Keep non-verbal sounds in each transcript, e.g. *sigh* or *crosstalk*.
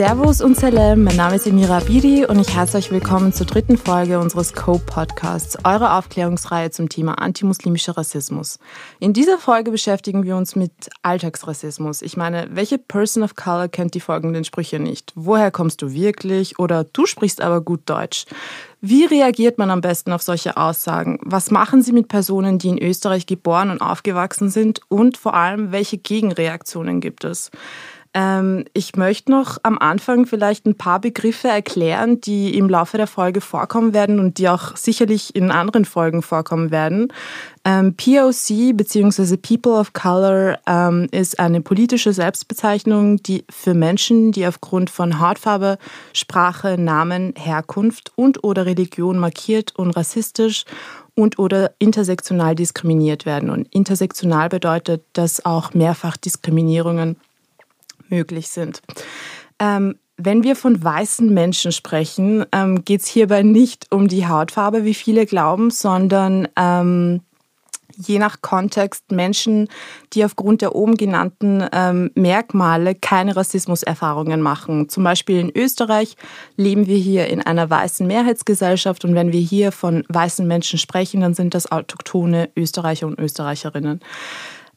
Servus und Salam, mein Name ist Emira Abidi und ich heiße euch willkommen zur dritten Folge unseres COPE-Podcasts, eurer Aufklärungsreihe zum Thema antimuslimischer Rassismus. In dieser Folge beschäftigen wir uns mit Alltagsrassismus. Ich meine, welche Person of Color kennt die folgenden Sprüche nicht? Woher kommst du wirklich? Oder du sprichst aber gut Deutsch. Wie reagiert man am besten auf solche Aussagen? Was machen sie mit Personen, die in Österreich geboren und aufgewachsen sind? Und vor allem, welche Gegenreaktionen gibt es? Ähm, ich möchte noch am Anfang vielleicht ein paar Begriffe erklären, die im Laufe der Folge vorkommen werden und die auch sicherlich in anderen Folgen vorkommen werden. Ähm, POC bzw. People of Color ähm, ist eine politische Selbstbezeichnung, die für Menschen, die aufgrund von Hautfarbe, Sprache, Namen, Herkunft und oder Religion markiert und rassistisch und oder intersektional diskriminiert werden. Und intersektional bedeutet, dass auch Mehrfachdiskriminierungen möglich sind. Ähm, wenn wir von weißen Menschen sprechen, ähm, geht es hierbei nicht um die Hautfarbe, wie viele glauben, sondern ähm, je nach Kontext Menschen, die aufgrund der oben genannten ähm, Merkmale keine Rassismuserfahrungen machen. Zum Beispiel in Österreich leben wir hier in einer weißen Mehrheitsgesellschaft und wenn wir hier von weißen Menschen sprechen, dann sind das autochtone Österreicher und Österreicherinnen.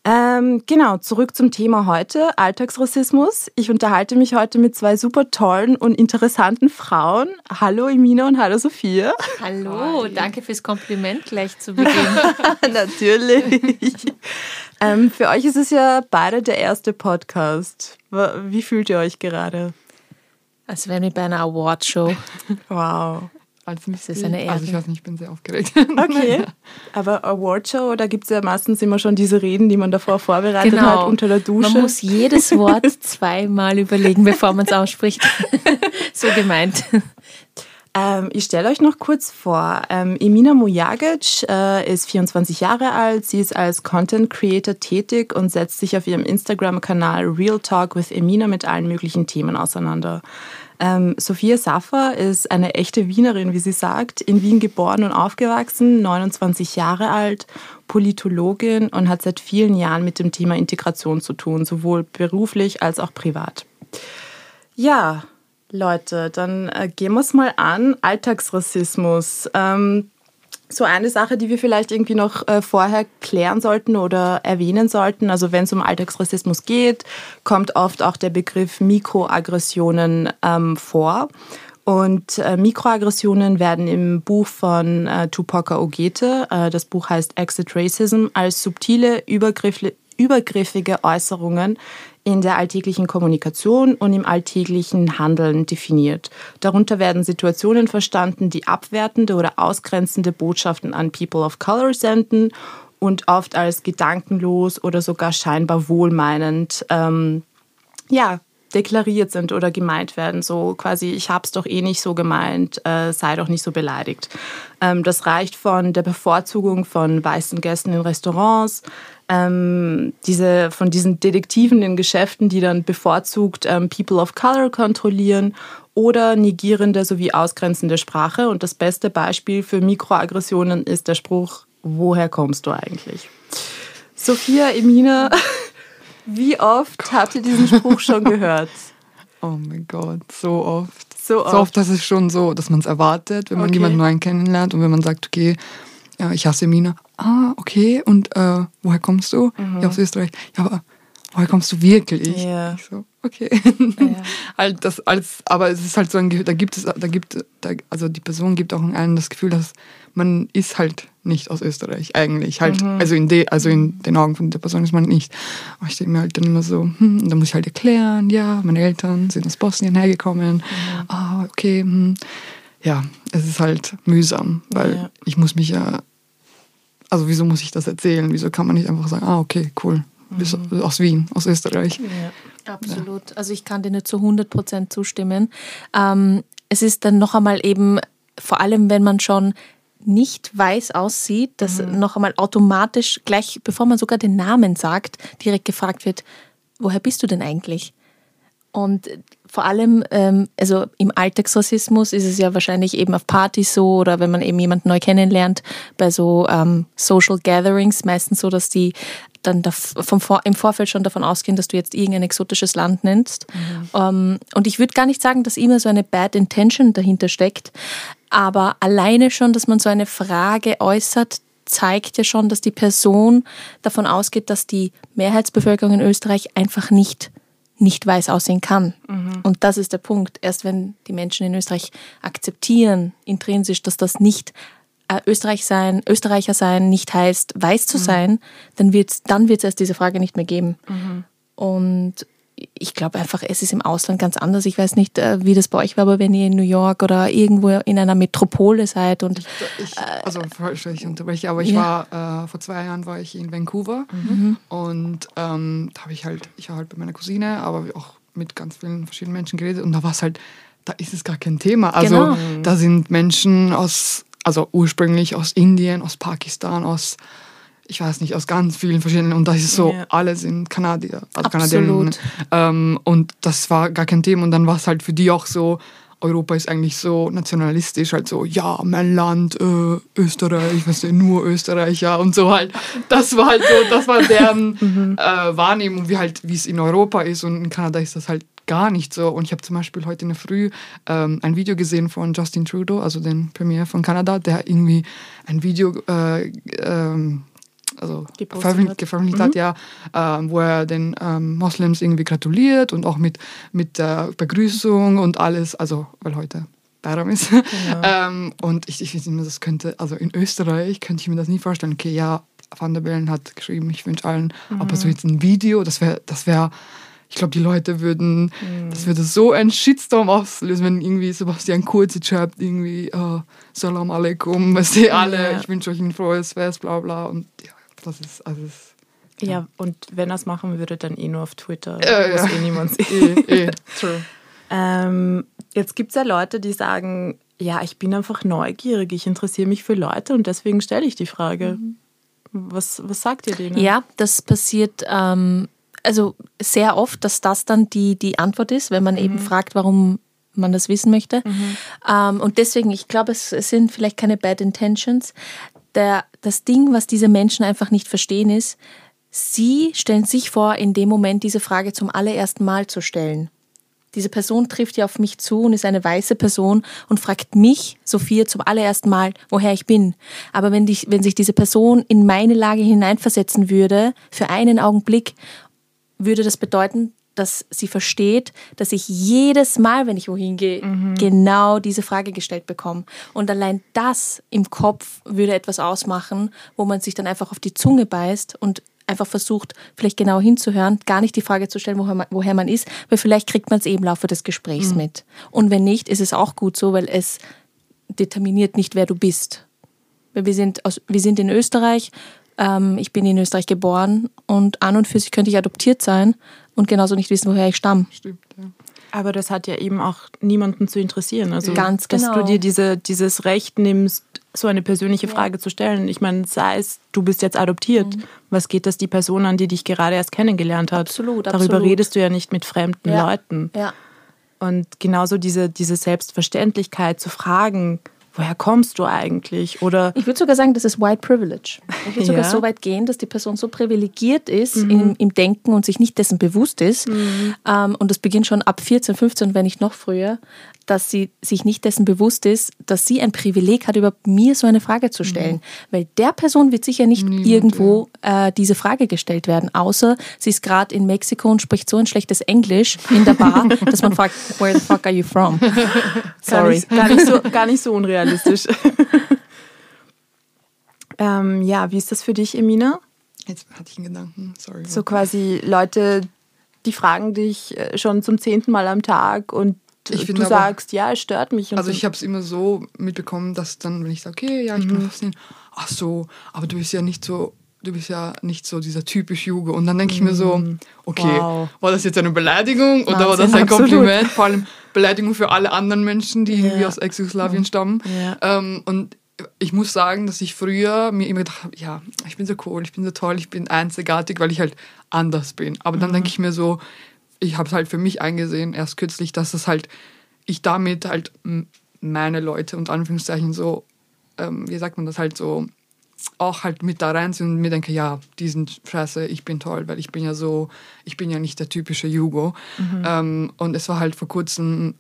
Ähm, genau, zurück zum Thema heute, Alltagsrassismus. Ich unterhalte mich heute mit zwei super tollen und interessanten Frauen. Hallo Emina und hallo Sophia. Hallo, Hi. danke fürs Kompliment gleich zu Beginn. *laughs* Natürlich. ähm, für euch ist es ja beide der erste Podcast. Wie fühlt ihr euch gerade? Als wären wir bei einer Awardshow. Wow. Also, das ist eine Ehre. Also ich weiß nicht, ich bin sehr aufgeregt. *laughs* Okay. *laughs* Aber Awardshow, da gibt es ja meistens immer schon diese Reden, die man davor vorbereitet genau. hat unter der Dusche. Man muss jedes *laughs* Wort zweimal überlegen, bevor man es ausspricht. so gemeint. Ähm, ich stelle euch noch kurz vor. Ähm, Emina Mujagic äh, ist 24 Jahre alt. Sie ist als Content Creator tätig und setzt sich auf ihrem Instagram-Kanal Real Talk with Emina mit allen möglichen Themen auseinander. Ähm, Sophia Saffer ist eine echte Wienerin, wie sie sagt, in Wien geboren und aufgewachsen, 29 Jahre alt, Politologin und hat seit vielen Jahren mit dem Thema Integration zu tun, sowohl beruflich als auch privat. Ja, Leute, dann äh, gehen wir es mal an. Alltagsrassismus. Ähm, so eine Sache, die wir vielleicht irgendwie noch äh, vorher klären sollten oder erwähnen sollten. Also wenn es um Alltagsrassismus geht, kommt oft auch der Begriff Mikroaggressionen ähm, vor. Und äh, Mikroaggressionen werden im Buch von äh, Tupoka Ogete, äh, das Buch heißt Exit Racism, als subtile, übergriffige Äußerungen in der alltäglichen Kommunikation und im alltäglichen Handeln definiert. Darunter werden Situationen verstanden, die abwertende oder ausgrenzende Botschaften an People of Color senden und oft als gedankenlos oder sogar scheinbar wohlmeinend ähm, ja, deklariert sind oder gemeint werden. So quasi, ich habe es doch eh nicht so gemeint, äh, sei doch nicht so beleidigt. Ähm, das reicht von der Bevorzugung von weißen Gästen in Restaurants ähm, diese, von diesen Detektiven in Geschäften, die dann bevorzugt ähm, People of Color kontrollieren oder negierende sowie ausgrenzende Sprache. Und das beste Beispiel für Mikroaggressionen ist der Spruch, woher kommst du eigentlich? Sophia, Emina, *laughs* wie oft Gott. habt ihr diesen Spruch schon gehört? *laughs* Oh mein Gott, so oft. So oft, so oft dass es schon so, dass man es erwartet, wenn man okay. jemanden Neuen kennenlernt und wenn man sagt, okay, ja, ich hasse Mina. Ah, okay. Und äh, woher kommst du? Mhm. Ja, aus Österreich. Ja, aber woher kommst du wirklich? Ja. Ich so, okay. Ja. *laughs* halt das als, aber es ist halt so ein Gefühl, da gibt es, da gibt, da, also die Person gibt auch einem das Gefühl, dass man ist halt nicht aus Österreich eigentlich. Halt, mhm. also, in de, also in den Augen von der Person ist man nicht. Aber ich denke mir halt dann immer so, hm, da muss ich halt erklären, ja, meine Eltern sind aus Bosnien hergekommen. Mhm. Ah, okay, hm. Ja, es ist halt mühsam, weil ja. ich muss mich ja also wieso muss ich das erzählen? Wieso kann man nicht einfach sagen, ah, okay, cool, mhm. aus Wien, aus Österreich. Ja, absolut. Ja. Also ich kann dir nur zu 100 Prozent zustimmen. Ähm, es ist dann noch einmal eben, vor allem wenn man schon nicht weiß aussieht, dass mhm. noch einmal automatisch, gleich bevor man sogar den Namen sagt, direkt gefragt wird, woher bist du denn eigentlich? Und vor allem, ähm, also im Alltagsrassismus ist es ja wahrscheinlich eben auf Partys so oder wenn man eben jemanden neu kennenlernt, bei so ähm, Social Gatherings meistens so, dass die dann vom Vor im Vorfeld schon davon ausgehen, dass du jetzt irgendein exotisches Land nennst. Mhm. Ähm, und ich würde gar nicht sagen, dass immer so eine Bad Intention dahinter steckt, aber alleine schon, dass man so eine Frage äußert, zeigt ja schon, dass die Person davon ausgeht, dass die Mehrheitsbevölkerung in Österreich einfach nicht nicht weiß aussehen kann. Mhm. Und das ist der Punkt. Erst wenn die Menschen in Österreich akzeptieren, intrinsisch, dass das nicht äh, Österreich sein, Österreicher sein nicht heißt, weiß zu mhm. sein, dann wird es dann wird's erst diese Frage nicht mehr geben. Mhm. Und ich glaube einfach, es ist im Ausland ganz anders. Ich weiß nicht, äh, wie das bei euch war, aber wenn ihr in New York oder irgendwo in einer Metropole seid und ich, also ich unterbreche, aber ich ja. war äh, vor zwei Jahren war ich in Vancouver mhm. und ähm, da habe ich halt, ich war halt bei meiner Cousine, aber auch mit ganz vielen verschiedenen Menschen geredet und da war es halt, da ist es gar kein Thema. Also genau. da sind Menschen aus, also ursprünglich aus Indien, aus Pakistan, aus ich weiß nicht, aus ganz vielen verschiedenen, und das ist so, ja. alle sind Kanadier, also Kanadierinnen. Ähm, und das war gar kein Thema. Und dann war es halt für die auch so, Europa ist eigentlich so nationalistisch, halt so, ja, mein Land, äh, Österreich, was denn, nur Österreicher und so halt. Das war halt so, das war deren mhm. *laughs* äh, Wahrnehmung, wie halt, wie es in Europa ist und in Kanada ist das halt gar nicht so. Und ich habe zum Beispiel heute in der Früh ähm, ein Video gesehen von Justin Trudeau, also den Premier von Kanada, der irgendwie ein Video äh, ähm, also veröffentlicht, veröffentlicht mhm. hat, ja, äh, wo er den ähm, Moslems irgendwie gratuliert und auch mit, mit der Begrüßung und alles, also weil heute Bayram ist. Genau. *laughs* ähm, und ich, ich finde immer, das könnte, also in Österreich könnte ich mir das nie vorstellen. Okay, ja, Van der Bellen hat geschrieben, ich wünsche allen, mhm. aber so jetzt ein Video, das wäre, das wäre, ich glaube, die Leute würden, mhm. das würde so einen Shitstorm auslösen, wenn irgendwie Sebastian Kurz schreibt, irgendwie, uh, Salam alaikum, was die alle, ja. ich wünsche euch ein frohes Fest, bla bla. Und ja, das ist alles. Ja. ja, und wenn er es machen würde, dann eh nur auf Twitter, äh, wo ja. eh niemand *laughs* sieht. eh, eh, true. ähm, jetzt gibt es ja Leute, die sagen, ja, ich bin einfach neugierig, ich interessiere mich für Leute und deswegen stelle ich die Frage. Mhm. Was, was sagt ihr denen? Ja, das passiert ähm, also sehr oft, dass das dann die, die Antwort ist, wenn man mhm. eben fragt, warum man das wissen möchte. Mhm. Ähm, und deswegen, ich glaube, es, es, sind vielleicht keine Bad Intentions der, das Ding, was diese Menschen einfach nicht verstehen, ist, sie stellen sich vor, in dem Moment diese Frage zum allerersten Mal zu stellen. Diese Person trifft ja auf mich zu und ist eine weiße Person und fragt mich, Sophia, zum allerersten Mal, woher ich bin. Aber wenn, die, wenn sich diese Person in meine Lage hineinversetzen würde, für einen Augenblick, würde das bedeuten, dass sie versteht, dass ich jedes Mal, wenn ich wohin gehe, mhm. genau diese Frage gestellt bekomme. Und allein das im Kopf würde etwas ausmachen, wo man sich dann einfach auf die Zunge beißt und einfach versucht, vielleicht genau hinzuhören, gar nicht die Frage zu stellen, woher man, woher man ist, weil vielleicht kriegt man es eben im Laufe des Gesprächs mhm. mit. Und wenn nicht, ist es auch gut so, weil es determiniert nicht, wer du bist. Weil wir sind, aus, wir sind in Österreich, ähm, ich bin in Österreich geboren und an und für sich könnte ich adoptiert sein und genauso nicht wissen, woher ich stamme. Stimmt, ja. Aber das hat ja eben auch niemanden zu interessieren. Also, Ganz genau. dass du dir diese, dieses Recht nimmst, so eine persönliche Frage ja. zu stellen. Ich meine, sei es, du bist jetzt adoptiert. Mhm. Was geht das die Person an, die dich gerade erst kennengelernt hat? Absolut, Darüber absolut. redest du ja nicht mit fremden ja. Leuten. Ja. Und genauso diese, diese Selbstverständlichkeit zu fragen, woher kommst du eigentlich? Oder ich würde sogar sagen, das ist White Privilege. Ich würde sogar ja. so weit gehen, dass die Person so privilegiert ist mhm. im, im, Denken und sich nicht dessen bewusst ist. Mhm. Ähm, und das beginnt schon ab 14, 15, wenn nicht noch früher, dass sie sich nicht dessen bewusst ist, dass sie ein Privileg hat, über mir so eine Frage zu stellen. Mhm. Weil der Person wird sicher nicht Niemand, irgendwo ja. äh, diese Frage gestellt werden, außer sie ist gerade in Mexiko und spricht so ein schlechtes Englisch in der Bar, *laughs* dass man fragt, where the fuck are you from? *laughs* Sorry. Gar nicht, gar nicht, so, gar nicht so unrealistisch. *laughs* ähm, ja, wie ist das für dich, Emina? Jetzt hatte ich einen Gedanken, sorry. So quasi Leute, die fragen dich äh, schon zum zehnten Mal am Tag und ich du sagst, ja, es stört mich. also ich habe es immer so mitbekommen, dass dann, wenn ich sage, okay, ja, ich mhm. bin fasziniert, ach so, aber du bist ja nicht so, du bist ja nicht so dieser typisch Juge. Und dann denke ich mir so, mhm. okay, wow. war das jetzt eine Beleidigung oder Wahnsinn, war das ein *laughs* Kompliment? Vor allem Beleidigung für alle anderen Menschen, die ja. irgendwie aus Ex-Jugoslawien stammen. Ja. Ähm, und ich muss sagen, dass ich früher mir immer gedacht habe, ja, ich bin so cool, ich bin so toll, ich bin einzigartig, weil ich halt anders bin. Aber dann mhm. denke ich mir so, ich habe es halt für mich eingesehen, erst kürzlich, dass es halt, ich damit halt meine Leute und Anführungszeichen so, ähm, wie sagt man das halt so, auch halt mit da rein sind und mir denke, ja, die sind scheiße, ich bin toll, weil ich bin ja so, ich bin ja nicht der typische Jugo. Mhm. Ähm, und es war halt vor kurzem,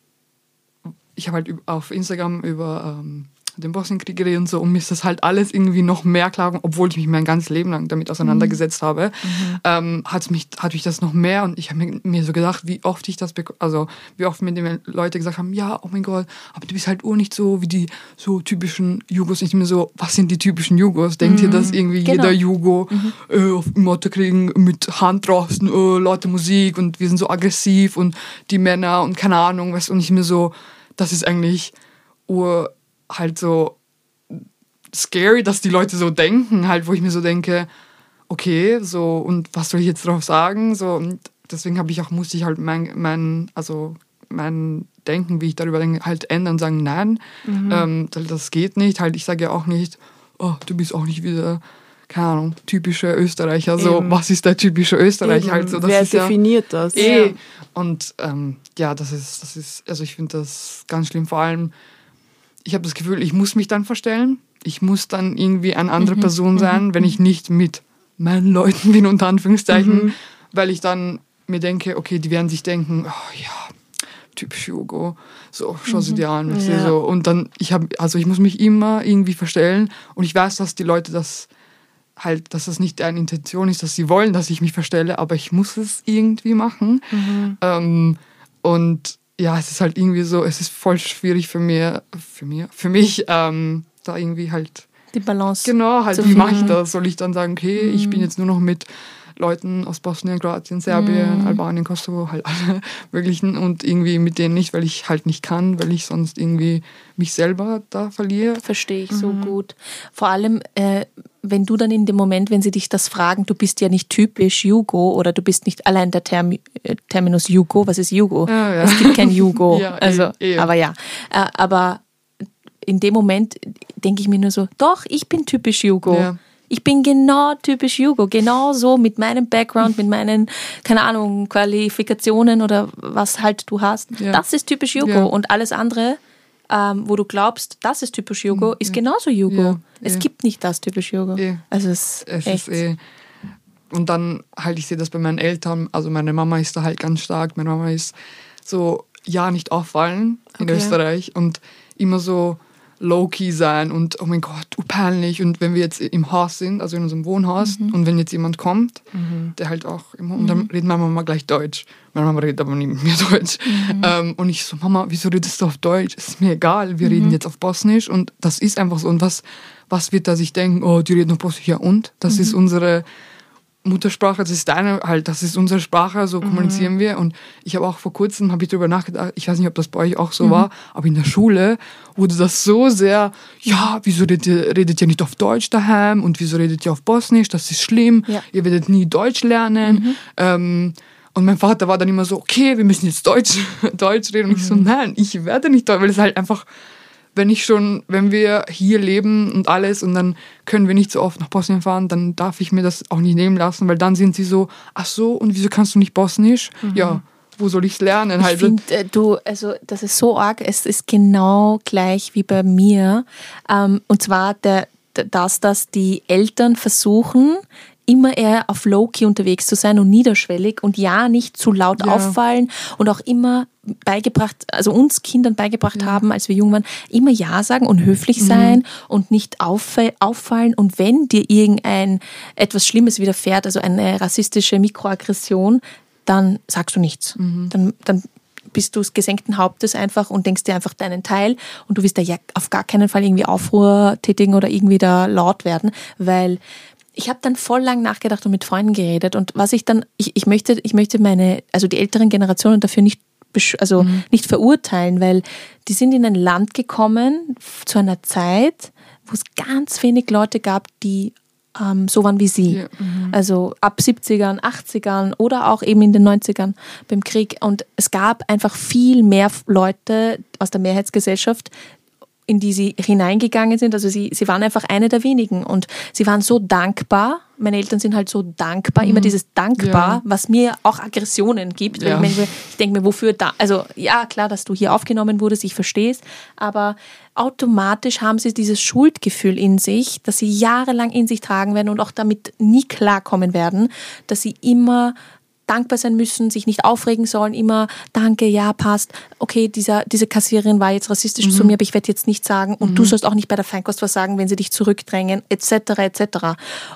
ich habe halt auf Instagram über ähm, den Bosnienkrieg geredet und so und mir ist das halt alles irgendwie noch mehr klar, obwohl ich mich mein ganzes Leben lang damit auseinandergesetzt mhm. habe, mhm. ähm, hat mich hat mich das noch mehr und ich habe mir, mir, so gedacht, wie oft ich das also wie oft mir die Leute gesagt haben, ja, oh mein Gott, aber du bist halt ur nicht so wie die so typischen Jugos. Ich mir so, was sind die typischen Jugos? Denkt mhm. ihr, dass irgendwie genau. jeder Jugo mhm. äh, auf Motto kriegen mit Hand draußen, äh, laute Musik und wir sind so aggressiv und die Männer und keine Ahnung, was und ich mir so, das ist eigentlich ur halt so scary, dass die Leute so denken, halt, wo ich mir so denke, okay, so, und was soll ich jetzt drauf sagen? So, und deswegen habe ich auch, musste ich halt mein, mein, also mein Denken, wie ich darüber denke, halt ändern und sagen, nein, mhm. ähm, das geht nicht. Halt, ich sage ja auch nicht, oh, du bist auch nicht wieder, keine Ahnung, typischer Österreicher. So, Eben. was ist der typische Österreicher? Halt, so, das Wer definiert ja das? Eh. Und ähm, ja, das ist, das ist, also ich finde das ganz schlimm, vor allem, ich habe das Gefühl, ich muss mich dann verstellen. Ich muss dann irgendwie eine andere mhm. Person sein, mhm. wenn ich nicht mit meinen Leuten *laughs* bin, unter Anführungszeichen, mhm. weil ich dann mir denke, okay, die werden sich denken, oh ja, typisch Hugo, so, schau sie mhm. dir an. Ja. So. Und dann, ich habe, also ich muss mich immer irgendwie verstellen und ich weiß, dass die Leute das halt, dass das nicht deren Intention ist, dass sie wollen, dass ich mich verstelle, aber ich muss es irgendwie machen. Mhm. Ähm, und ja, es ist halt irgendwie so, es ist voll schwierig für mir, für mir, für mich, ähm, da irgendwie halt die Balance. Genau, halt, wie mache ich das? Soll ich dann sagen, okay, mhm. ich bin mhm. jetzt nur noch mit Leuten aus Bosnien, Kroatien, Serbien, mhm. Albanien, Kosovo, halt alle *laughs* möglichen und irgendwie mit denen nicht, weil ich halt nicht kann, weil ich sonst irgendwie mich selber da verliere. Verstehe ich mhm. so gut. Vor allem, äh, wenn du dann in dem Moment, wenn sie dich das fragen, du bist ja nicht typisch Jugo oder du bist nicht allein der Term äh, Terminus Jugo, was ist Jugo? Ja, ja. Es gibt kein Jugo. *laughs* ja, also, eh, eh. aber ja. Äh, aber in dem Moment denke ich mir nur so, doch, ich bin typisch Jugo. Ja. Ich bin genau typisch Jugo, genau so mit meinem Background, mit meinen, keine Ahnung, Qualifikationen oder was halt du hast. Ja. Das ist typisch Jugo ja. und alles andere, ähm, wo du glaubst, das ist typisch mhm. ist genauso Jugo. es gibt nicht das typisch Jugo. Also es, es echt. ist eh. Und dann halt, ich sehe das bei meinen Eltern, also meine Mama ist da halt ganz stark, meine Mama ist so, ja, nicht auffallen in okay. Österreich und immer so, low-key sein und oh mein Gott, peinlich. Und wenn wir jetzt im Haus sind, also in unserem Wohnhaus, mhm. und wenn jetzt jemand kommt, mhm. der halt auch immer, und dann mhm. redet meine Mama gleich Deutsch. Meine Mama redet aber nie mit mir *laughs* Deutsch. Mhm. Ähm, und ich so, Mama, wieso redest du auf Deutsch? Ist mir egal, wir reden mhm. jetzt auf Bosnisch und das ist einfach so. Und was, was wird da sich denken? Oh, die reden auf Bosnisch. Ja und? Das ist unsere Muttersprache, das ist deine halt, das ist unsere Sprache, so kommunizieren mhm. wir. Und ich habe auch vor kurzem, habe ich darüber nachgedacht, ich weiß nicht, ob das bei euch auch so mhm. war, aber in der Schule wurde das so sehr, ja, wieso redet ihr, redet ihr nicht auf Deutsch daheim und wieso redet ihr auf Bosnisch, das ist schlimm, ja. ihr werdet nie Deutsch lernen. Mhm. Ähm, und mein Vater war dann immer so, okay, wir müssen jetzt Deutsch, *laughs* Deutsch reden. Und ich so, mhm. nein, ich werde nicht Deutsch, weil es halt einfach wenn ich schon, wenn wir hier leben und alles und dann können wir nicht so oft nach Bosnien fahren, dann darf ich mir das auch nicht nehmen lassen, weil dann sind sie so, ach so, und wieso kannst du nicht Bosnisch? Mhm. Ja, wo soll ich es lernen? Ich halt. finde, äh, du, also das ist so arg, es ist genau gleich wie bei mir. Ähm, und zwar der, dass, dass die Eltern versuchen, immer eher auf Low-Key unterwegs zu sein und niederschwellig und ja, nicht zu laut ja. auffallen und auch immer beigebracht, also uns Kindern beigebracht ja. haben, als wir jung waren, immer Ja sagen und höflich mhm. sein und nicht auffallen. Und wenn dir irgendein etwas Schlimmes widerfährt, also eine rassistische Mikroaggression, dann sagst du nichts. Mhm. Dann, dann bist du gesenkten Hauptes einfach und denkst dir einfach deinen Teil und du wirst da ja auf gar keinen Fall irgendwie Aufruhr tätigen oder irgendwie da laut werden, weil ich habe dann voll lang nachgedacht und mit Freunden geredet und was ich dann, ich, ich möchte, ich möchte meine, also die älteren Generationen dafür nicht, also mhm. nicht verurteilen, weil die sind in ein Land gekommen zu einer Zeit, wo es ganz wenig Leute gab, die ähm, so waren wie sie. Ja. Mhm. Also ab 70ern, 80ern oder auch eben in den 90ern beim Krieg. Und es gab einfach viel mehr Leute aus der Mehrheitsgesellschaft, in die sie hineingegangen sind. Also sie, sie waren einfach eine der wenigen und sie waren so dankbar. Meine Eltern sind halt so dankbar, mhm. immer dieses dankbar, ja. was mir auch Aggressionen gibt. Ja. Ich, ich denke mir, wofür da? Also ja, klar, dass du hier aufgenommen wurdest, ich verstehe es, aber automatisch haben sie dieses Schuldgefühl in sich, dass sie jahrelang in sich tragen werden und auch damit nie klarkommen werden, dass sie immer dankbar sein müssen, sich nicht aufregen sollen, immer danke, ja, passt. Okay, dieser, diese Kassiererin war jetzt rassistisch mhm. zu mir, aber ich werde jetzt nicht sagen und mhm. du sollst auch nicht bei der Feinkost was sagen, wenn sie dich zurückdrängen, etc., etc.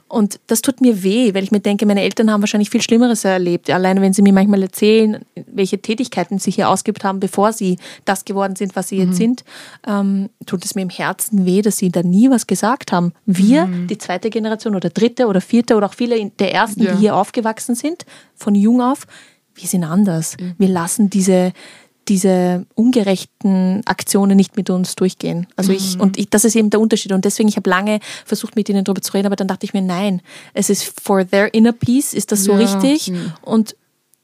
Und das tut mir weh, weil ich mir denke, meine Eltern haben wahrscheinlich viel Schlimmeres erlebt. Alleine wenn sie mir manchmal erzählen, welche Tätigkeiten sie hier ausgeübt haben, bevor sie das geworden sind, was sie mhm. jetzt sind, ähm, tut es mir im Herzen weh, dass sie da nie was gesagt haben. Wir, mhm. die zweite Generation oder dritte oder vierte oder auch viele der ersten, ja. die hier aufgewachsen sind, von jung auf, wir sind anders. Mhm. Wir lassen diese, diese ungerechten Aktionen nicht mit uns durchgehen. Also ich, mhm. und ich, das ist eben der Unterschied. Und deswegen, ich habe lange versucht, mit ihnen darüber zu reden, aber dann dachte ich mir, nein, es ist for their inner peace, ist das so ja. richtig. Mhm. Und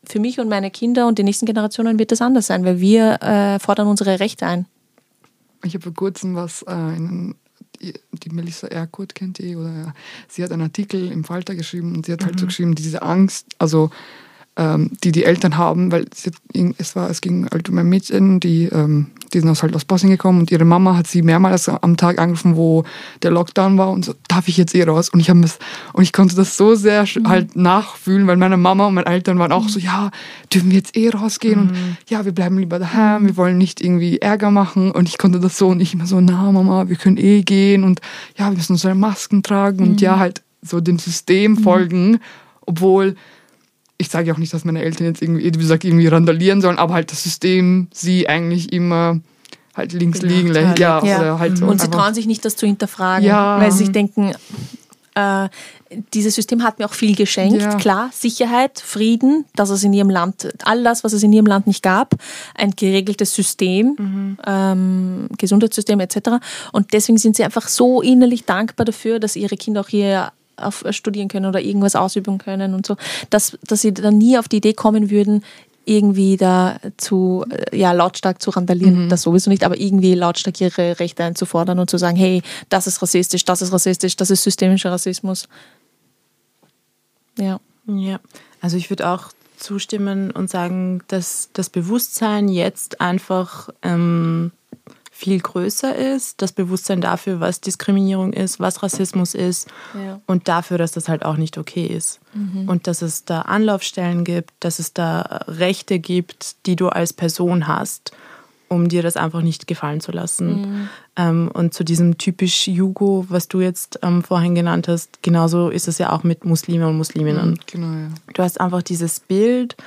für mich und meine Kinder und die nächsten Generationen wird das anders sein, weil wir äh, fordern unsere Rechte ein. Ich habe vor kurzem was äh, in die Melissa Erkurt kennt ihr, oder sie hat einen Artikel im Falter geschrieben und sie hat halt so mhm. geschrieben, diese Angst, also die die Eltern haben, weil es, war, es ging halt um ein Mädchen, die, ähm, die sind aus, halt aus Bosnien gekommen und ihre Mama hat sie mehrmals am Tag angerufen, wo der Lockdown war und so, darf ich jetzt eh raus? Und ich, das, und ich konnte das so sehr mhm. halt nachfühlen, weil meine Mama und meine Eltern waren auch so, ja, dürfen wir jetzt eh rausgehen mhm. und ja, wir bleiben lieber daheim, wir wollen nicht irgendwie Ärger machen und ich konnte das so und ich immer so, na Mama, wir können eh gehen und ja, wir müssen unsere Masken tragen und ja, mhm. halt so dem System mhm. folgen, obwohl ich sage auch nicht, dass meine Eltern jetzt irgendwie, wie gesagt, irgendwie randalieren sollen, aber halt das System sie eigentlich immer halt links genau, liegen lässt. Ja, ja. Halt so Und sie trauen sich nicht, das zu hinterfragen, ja. weil sie sich denken, äh, dieses System hat mir auch viel geschenkt. Ja. Klar, Sicherheit, Frieden, dass es in ihrem Land, all das, was es in ihrem Land nicht gab, ein geregeltes System, mhm. ähm, Gesundheitssystem etc. Und deswegen sind sie einfach so innerlich dankbar dafür, dass ihre Kinder auch hier auf, äh, studieren können oder irgendwas ausüben können und so, dass, dass sie dann nie auf die Idee kommen würden, irgendwie da zu, äh, ja, lautstark zu randalieren, mhm. das sowieso nicht, aber irgendwie lautstark ihre Rechte einzufordern und zu sagen, hey, das ist rassistisch, das ist rassistisch, das ist systemischer Rassismus. Ja. Ja, also ich würde auch zustimmen und sagen, dass das Bewusstsein jetzt einfach ähm, viel größer ist, das Bewusstsein dafür, was Diskriminierung ist, was Rassismus ist ja. und dafür, dass das halt auch nicht okay ist. Mhm. Und dass es da Anlaufstellen gibt, dass es da Rechte gibt, die du als Person hast, um dir das einfach nicht gefallen zu lassen. Mhm. Ähm, und zu diesem typisch Jugo, was du jetzt ähm, vorhin genannt hast, genauso ist es ja auch mit Muslime und Musliminnen. Mhm, genau, ja. Du hast einfach dieses Bild,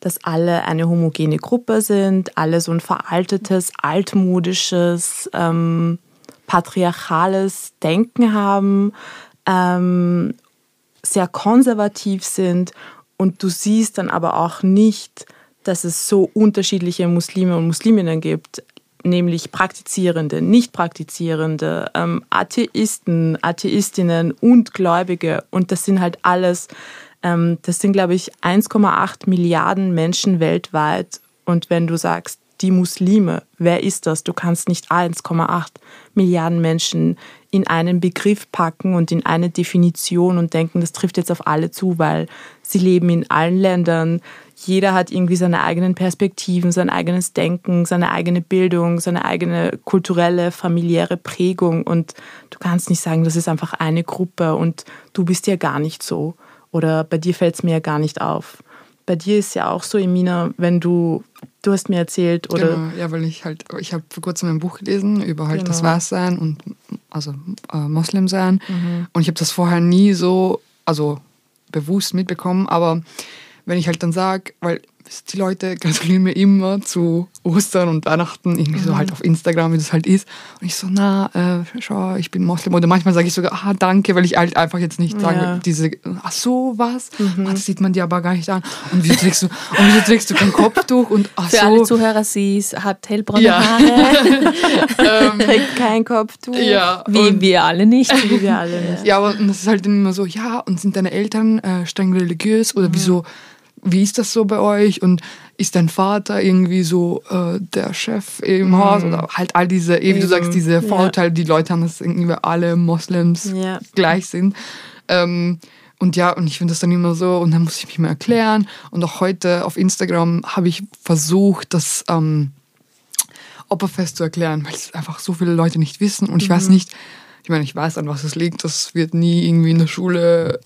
dass alle eine homogene Gruppe sind, alle so ein veraltetes, altmodisches, ähm, patriarchales Denken haben, ähm, sehr konservativ sind und du siehst dann aber auch nicht, dass es so unterschiedliche Muslime und Musliminnen gibt, nämlich Praktizierende, nicht Praktizierende, ähm, Atheisten, Atheistinnen und Gläubige. Und das sind halt alles ähm, das sind, glaube ich, 1,8 Milliarden Menschen weltweit. Und wenn du sagst, die Muslime, wer ist das? Du kannst nicht 1,8 Milliarden Menschen in einen Begriff packen und in eine Definition und denken, das trifft jetzt auf alle zu, weil sie leben in allen Ländern. Jeder hat irgendwie seine eigenen Perspektiven, sein eigenes Denken, seine eigene Bildung, seine eigene kulturelle, familiäre Prägung. Und du kannst nicht sagen, das ist einfach eine Gruppe und du bist ja gar nicht so. Oder bei dir fällt es mir ja gar nicht auf. Bei dir ist ja auch so, Emina, wenn du, du hast mir erzählt, oder? Genau, ja, weil ich halt, ich habe vor kurzem ein Buch gelesen über halt genau. das Weißsein und also äh, Moslem sein. Mhm. Und ich habe das vorher nie so, also bewusst mitbekommen, aber wenn ich halt dann sage, weil die Leute gratulieren mir immer zu Ostern und Weihnachten, irgendwie mhm. so halt auf Instagram, wie das halt ist. Und ich so, na, äh, schau, ich bin Moslem. Oder manchmal sage ich sogar, ah, danke, weil ich halt einfach jetzt nicht sage, ja. diese, ach so, was? Mhm. Ah, das sieht man dir aber gar nicht an. Und wieso trägst du, und wieso trägst du kein Kopftuch? Und ach Für so. alle Zuhörer, sie hat hellbraune ja. Haare, *laughs* ähm, *laughs* trägt kein Kopftuch. Ja. Wie wir alle nicht. Wie wir alle *laughs* nicht. Ja, aber das ist halt immer so, ja, und sind deine Eltern äh, streng religiös? Oder mhm. wieso wie ist das so bei euch und ist dein Vater irgendwie so äh, der Chef im Mhm. Haus oder halt all diese, eh, wie du Eben. sagst, diese Vorurteile, die Leute haben, dass irgendwie alle Moslems Ja. gleich sind. Ähm, und ja, und ich finde das dann immer so, und dann muss ich mich mal erklären. Und auch heute auf Instagram habe ich versucht, das ähm, Opferfest zu erklären, weil es einfach so viele Leute nicht wissen. Und ich weiß Mhm. nicht, ich meine, ich weiß, an was es liegt. Das wird nie irgendwie in der Schule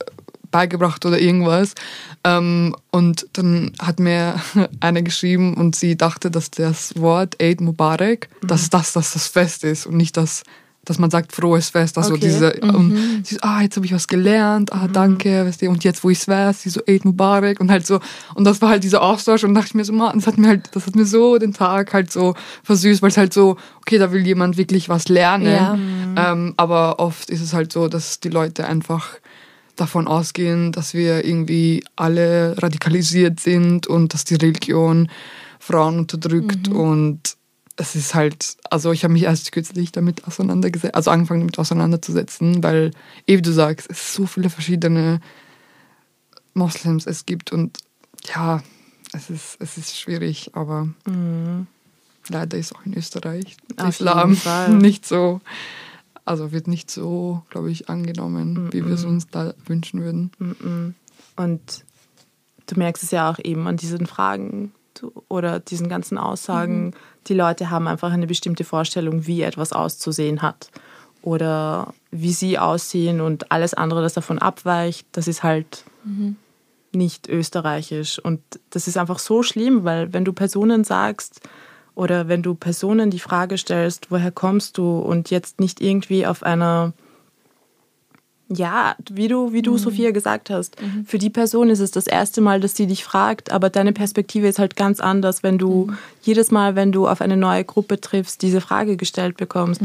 beigebracht oder irgendwas. Ähm, und dann hat mir *laughs* eine geschrieben und sie dachte, dass das Wort Eid Mubarak, Mhm. dass das, dass das Fest ist und nicht das, dass man sagt frohes Fest. Also Okay. diese, und sie so, ah, jetzt habe ich was gelernt, ah, danke, weißt du, und jetzt, wo ich es weiß, sie so Eid Mubarak und halt so, und das war halt dieser Austausch und dachte ich mir so, man, das hat mir halt, das hat mir so den Tag halt so versüßt, weil es halt so, okay, da will jemand wirklich was lernen. Ja. Ähm, aber oft ist es halt so, dass die Leute einfach davon ausgehen, dass wir irgendwie alle radikalisiert sind und dass die Religion Frauen unterdrückt und es ist halt, also ich habe mich erst kürzlich damit auseinandergesetzt, also angefangen damit auseinanderzusetzen, weil, eben du sagst, es so viele verschiedene Moslems es gibt und ja, es ist, es ist schwierig, aber leider ist auch in Österreich Auf Islam *laughs* nicht so, also wird nicht so, glaube ich, angenommen, wie wir es uns da wünschen würden. Und du merkst es ja auch eben an diesen Fragen oder diesen ganzen Aussagen. Die Leute haben einfach eine bestimmte Vorstellung, wie etwas auszusehen hat. Oder wie sie aussehen und alles andere, das davon abweicht, das ist halt nicht österreichisch. Und das ist einfach so schlimm, weil wenn du Personen sagst oder wenn du Personen die Frage stellst, woher kommst du? Und jetzt nicht irgendwie auf einer ja, wie du, wie du Sophia gesagt hast, für die Person ist es das erste Mal, dass sie dich fragt, aber deine Perspektive ist halt ganz anders, wenn du jedes Mal, wenn du auf eine neue Gruppe triffst, diese Frage gestellt bekommst.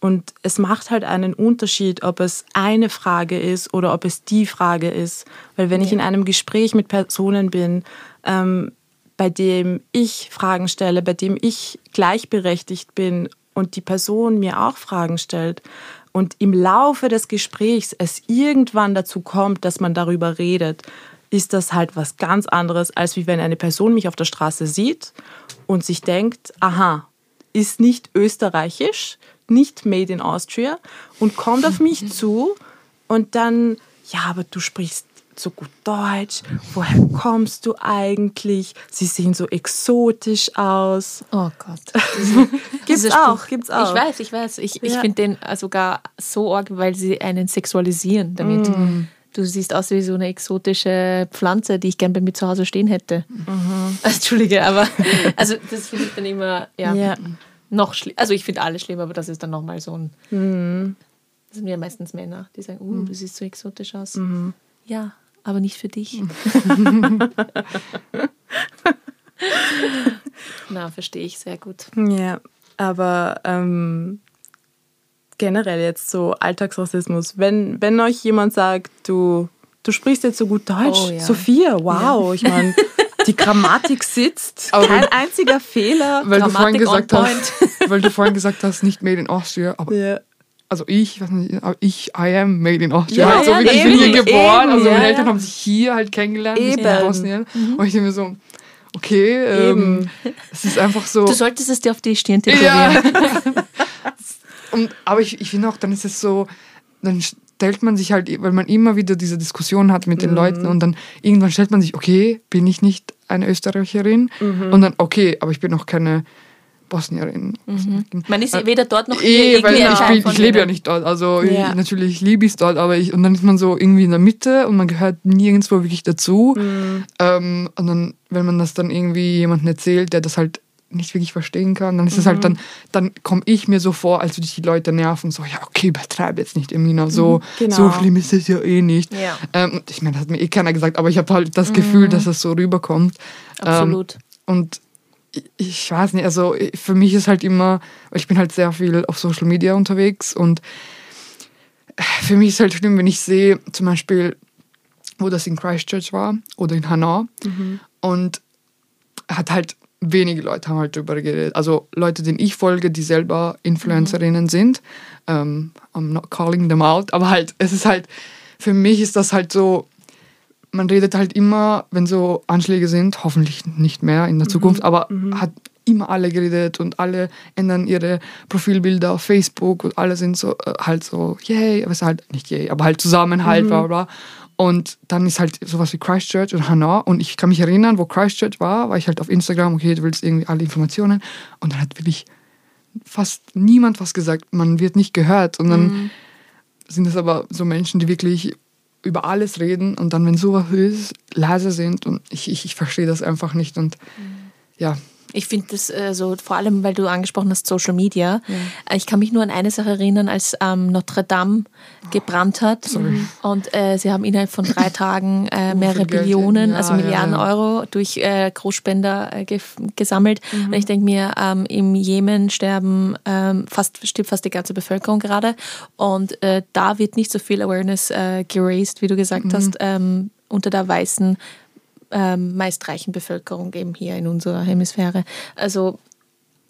Und es macht halt einen Unterschied, ob es eine Frage ist oder ob es die Frage ist. Weil wenn ich in einem Gespräch mit Personen bin, ähm, bei dem ich Fragen stelle, bei dem ich gleichberechtigt bin und die Person mir auch Fragen stellt und im Laufe des Gesprächs es irgendwann dazu kommt, dass man darüber redet, ist das halt was ganz anderes, als wie wenn eine Person mich auf der Straße sieht und sich denkt, aha, ist nicht österreichisch, nicht made in Austria und kommt auf mich *laughs* zu und dann, ja, aber du sprichst so gut Deutsch, woher kommst du eigentlich? Sie sehen so exotisch aus. Oh Gott. *laughs* Gibt's auch, Spruch. gibt's auch. Ich weiß, ich weiß. Ich, ich Ja. finde den sogar so arg, weil sie einen sexualisieren damit. Mm. Du siehst aus wie so eine exotische Pflanze, die ich gern bei mir zu Hause stehen hätte. Mhm. *laughs* Entschuldige, aber *laughs* also das finde ich dann immer ja, Ja. noch schlimm. Also ich finde alles schlimm, aber das ist dann nochmal so ein. Mhm. Das sind ja meistens Männer, die sagen, uh, du siehst so exotisch aus. Ja, aber nicht für dich. *laughs* Na, verstehe ich sehr gut. Ja, aber ähm, generell jetzt so Alltagsrassismus, wenn, wenn euch jemand sagt, du, du sprichst jetzt so gut Deutsch, Oh, ja. Sophia, wow, ich meine, die Grammatik sitzt, Aber kein einziger Fehler. Weil du, vorhin Grammatik gesagt on hast, weil du vorhin gesagt hast, nicht made in Austria, aber Ja. Also ich, ich weiß nicht, ich, I am made in Austria. Ja, halt so ja, wirklich, ich bin eben, hier geboren, eben, also ja, meine Eltern ja. haben sich hier halt kennengelernt, nicht in Eben. Bosnien. Und ich denke mir so, okay, ähm, es ist einfach so. Du solltest es dir auf die Stirn tätowieren. Ja. *laughs* Und, aber ich, ich finde auch, dann ist es so, dann stellt man sich halt, weil man immer wieder diese Diskussion hat mit den Mhm. Leuten und dann irgendwann stellt man sich, okay, bin ich nicht eine Österreicherin? Mhm. Und dann, okay, aber ich bin auch keine Bosnierin. Man ist weder dort noch hier Eh, weil ich, bin, ich lebe ja nicht dort. Also Ja. ich, natürlich liebe ich es dort, aber ich, und dann ist man so irgendwie in der Mitte und man gehört nirgendwo wirklich dazu. Mhm. Ähm, und dann, wenn man das dann irgendwie jemandem erzählt, der das halt nicht wirklich verstehen kann, dann ist es Mhm. halt dann, dann komme ich mir so vor, als würde ich die Leute nerven, so, ja, okay, übertreibe jetzt nicht, Emina, so, genau. so schlimm ist es ja eh nicht. Ja. Ähm, und ich meine, das hat mir eh keiner gesagt, aber ich habe halt das Gefühl, dass es so rüberkommt. Absolut. Ähm, und ich- weiß nicht, also für mich ist halt immer, weil ich bin halt sehr viel auf Social Media unterwegs und für mich ist halt schlimm, wenn ich sehe, zum Beispiel, wo das in Christchurch war oder in Hanau und hat halt wenige Leute haben halt darüber geredet. Also Leute, denen ich folge, die selber Influencerinnen sind. Ähm, I'm not calling them out, aber halt, es ist halt, für mich ist das halt so, man redet halt immer, wenn so Anschläge sind, hoffentlich nicht mehr in der Zukunft, mhm. aber mhm. hat immer alle geredet und alle ändern ihre Profilbilder auf Facebook und alle sind so äh, halt so, yay, aber es ist halt nicht yay, aber halt Zusammenhalt, mhm. bla bla. Und dann ist halt sowas wie Christchurch und Hanau. Und ich kann mich erinnern, wo Christchurch war, war ich halt auf Instagram, okay, du willst irgendwie alle Informationen. Und dann hat wirklich fast niemand was gesagt. Man wird nicht gehört. Und dann mhm. sind es aber so Menschen, die wirklich über alles reden und dann, wenn sowas ist, leise sind. Und ich, ich, ich verstehe das einfach nicht. Und mhm. ja, ich finde das äh, so, vor allem, weil du angesprochen hast, Social Media. Ja. Äh, ich kann mich nur an eine Sache erinnern, als ähm, Notre Dame gebrannt hat. Sorry. Und äh, sie haben innerhalb von drei *laughs* Tagen äh, mehrere Billionen, ja, also Milliarden ja, Euro durch äh, Großspender äh, ge gesammelt. Mhm. Und ich denke mir, ähm, im Jemen sterben ähm, fast, stirbt fast die ganze Bevölkerung gerade. Und da wird nicht so viel Awareness geraced, wie du gesagt mhm. hast, ähm, unter der weißen ähm, meist reichen Bevölkerung eben hier in unserer Hemisphäre. Also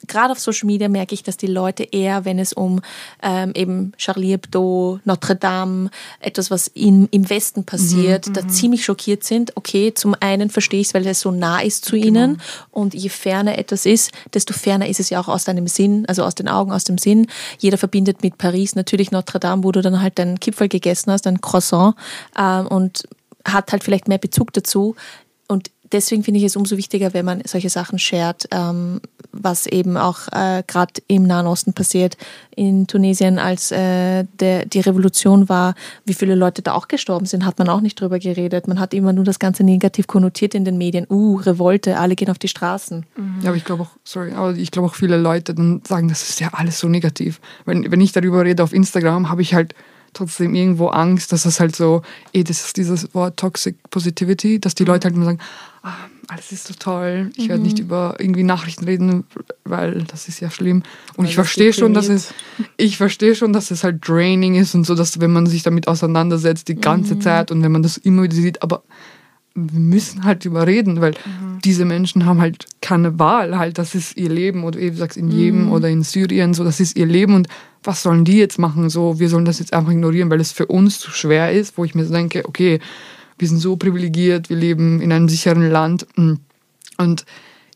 gerade auf Social Media merke ich, dass die Leute eher, wenn es um ähm, eben Charlie Hebdo, Notre Dame, etwas, was in, im Westen passiert, mhm, da mhm. ziemlich schockiert sind. Okay, zum einen verstehe ich es, weil es so nah ist zu genau. ihnen und je ferner etwas ist, desto ferner ist es ja auch aus deinem Sinn, also aus den Augen, aus dem Sinn. Jeder verbindet mit Paris natürlich Notre Dame, wo du dann halt deinen Kipfel gegessen hast, ein Croissant ähm, und hat halt vielleicht mehr Bezug dazu deswegen finde ich es umso wichtiger, wenn man solche Sachen shared, ähm, was eben auch äh, gerade im Nahen Osten passiert, in Tunesien, als äh, der, die Revolution war, wie viele Leute da auch gestorben sind, hat man auch nicht drüber geredet. Man hat immer nur das Ganze negativ konnotiert in den Medien. Uh, Revolte, alle gehen auf die Straßen. Mhm. Ja, aber ich glaube auch, sorry, aber ich glaube auch viele Leute dann sagen, das ist ja alles so negativ. Wenn, wenn ich darüber rede auf Instagram, habe ich halt trotzdem irgendwo Angst, dass das halt so, eh, das ist dieses Wort Toxic Positivity, dass die Leute halt immer sagen, alles ist so toll, ich mhm. werde nicht über irgendwie Nachrichten reden, weil das ist ja schlimm. Und weil ich verstehe schon, dass es, ich verstehe schon, dass es halt draining ist und so, dass wenn man sich damit auseinandersetzt die ganze mhm. Zeit und wenn man das immer wieder sieht, aber wir müssen halt überreden, weil mhm. diese Menschen haben halt keine Wahl, halt, das ist ihr Leben oder wie du sagst, in Jemen mhm. oder in Syrien, so, das ist ihr Leben und was sollen die jetzt machen? So, wir sollen das jetzt einfach ignorieren, weil es für uns zu schwer ist, wo ich mir so denke, okay, wir sind so privilegiert, wir leben in einem sicheren Land und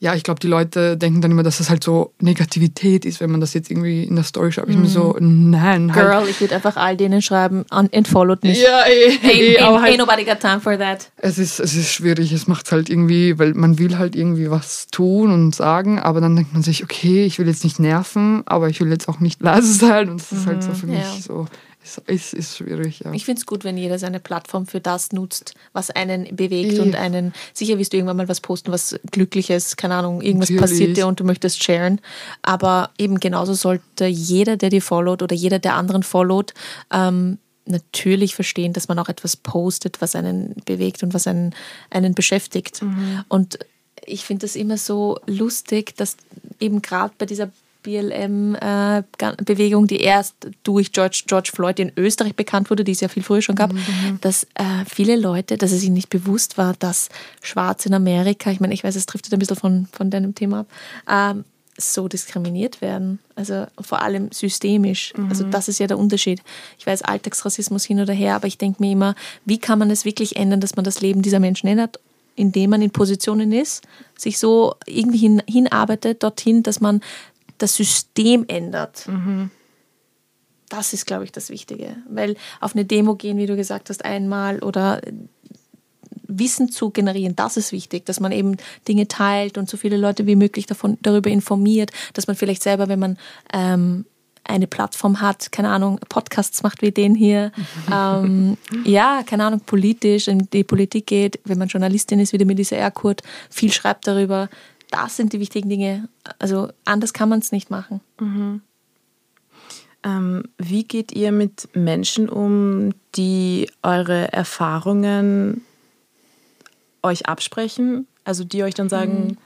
ja, ich glaube, die Leute denken dann immer, dass das halt so Negativität ist, wenn man das jetzt irgendwie in der Story schreibt. Ich bin so, mhm. nein. Halt. Girl, ich würde einfach all denen schreiben, unfollowed mich. Ja, eh, eh, eh aber halt, ain't nobody got time for that. Es ist, es ist schwierig, es macht halt irgendwie, weil man will halt irgendwie was tun und sagen, aber dann denkt man sich, okay, ich will jetzt nicht nerven, aber ich will jetzt auch nicht leise sein und das ist halt so für mich ja. So ist, ist schwierig. Ja. Ich finde es gut, wenn jeder seine Plattform für das nutzt, was einen bewegt ich. und einen. Sicher wirst du irgendwann mal was posten, was Glückliches, keine Ahnung, irgendwas Natürlich. passiert dir und du möchtest sharen. Aber eben genauso sollte jeder, der dir followt oder jeder, der anderen followt, ähm, natürlich verstehen, dass man auch etwas postet, was einen bewegt und was einen, einen beschäftigt. Mhm. Und ich finde das immer so lustig, dass eben gerade bei dieser BLM-Bewegung, die erst durch George, George Floyd in Österreich bekannt wurde, die es ja viel früher schon gab, mhm. dass äh, viele Leute, dass es ihnen nicht bewusst war, dass Schwarze in Amerika, ich meine, ich weiß, es trifft ein bisschen von, von deinem Thema ab, ähm, so diskriminiert werden. Also vor allem systemisch. Mhm. Also das ist ja der Unterschied. Ich weiß, Alltagsrassismus hin oder her, aber ich denke mir immer, wie kann man es wirklich ändern, dass man das Leben dieser Menschen ändert, indem man in Positionen ist, sich so irgendwie hin, hinarbeitet dorthin, dass man das System ändert. Mhm. Das ist, glaube ich, das Wichtige. Weil auf eine Demo gehen, wie du gesagt hast, einmal oder Wissen zu generieren, das ist wichtig, dass man eben Dinge teilt und so viele Leute wie möglich davon, darüber informiert, dass man vielleicht selber, wenn man ähm, eine Plattform hat, keine Ahnung, Podcasts macht wie den hier, *laughs* ähm, ja, keine Ahnung, politisch in die Politik geht, wenn man Journalistin ist, wie der Melissa Erkurt, viel schreibt darüber, das sind die wichtigen Dinge. Also anders kann man es nicht machen. Mhm. Ähm, wie geht ihr mit Menschen um, die eure Erfahrungen euch absprechen? Also die euch dann sagen,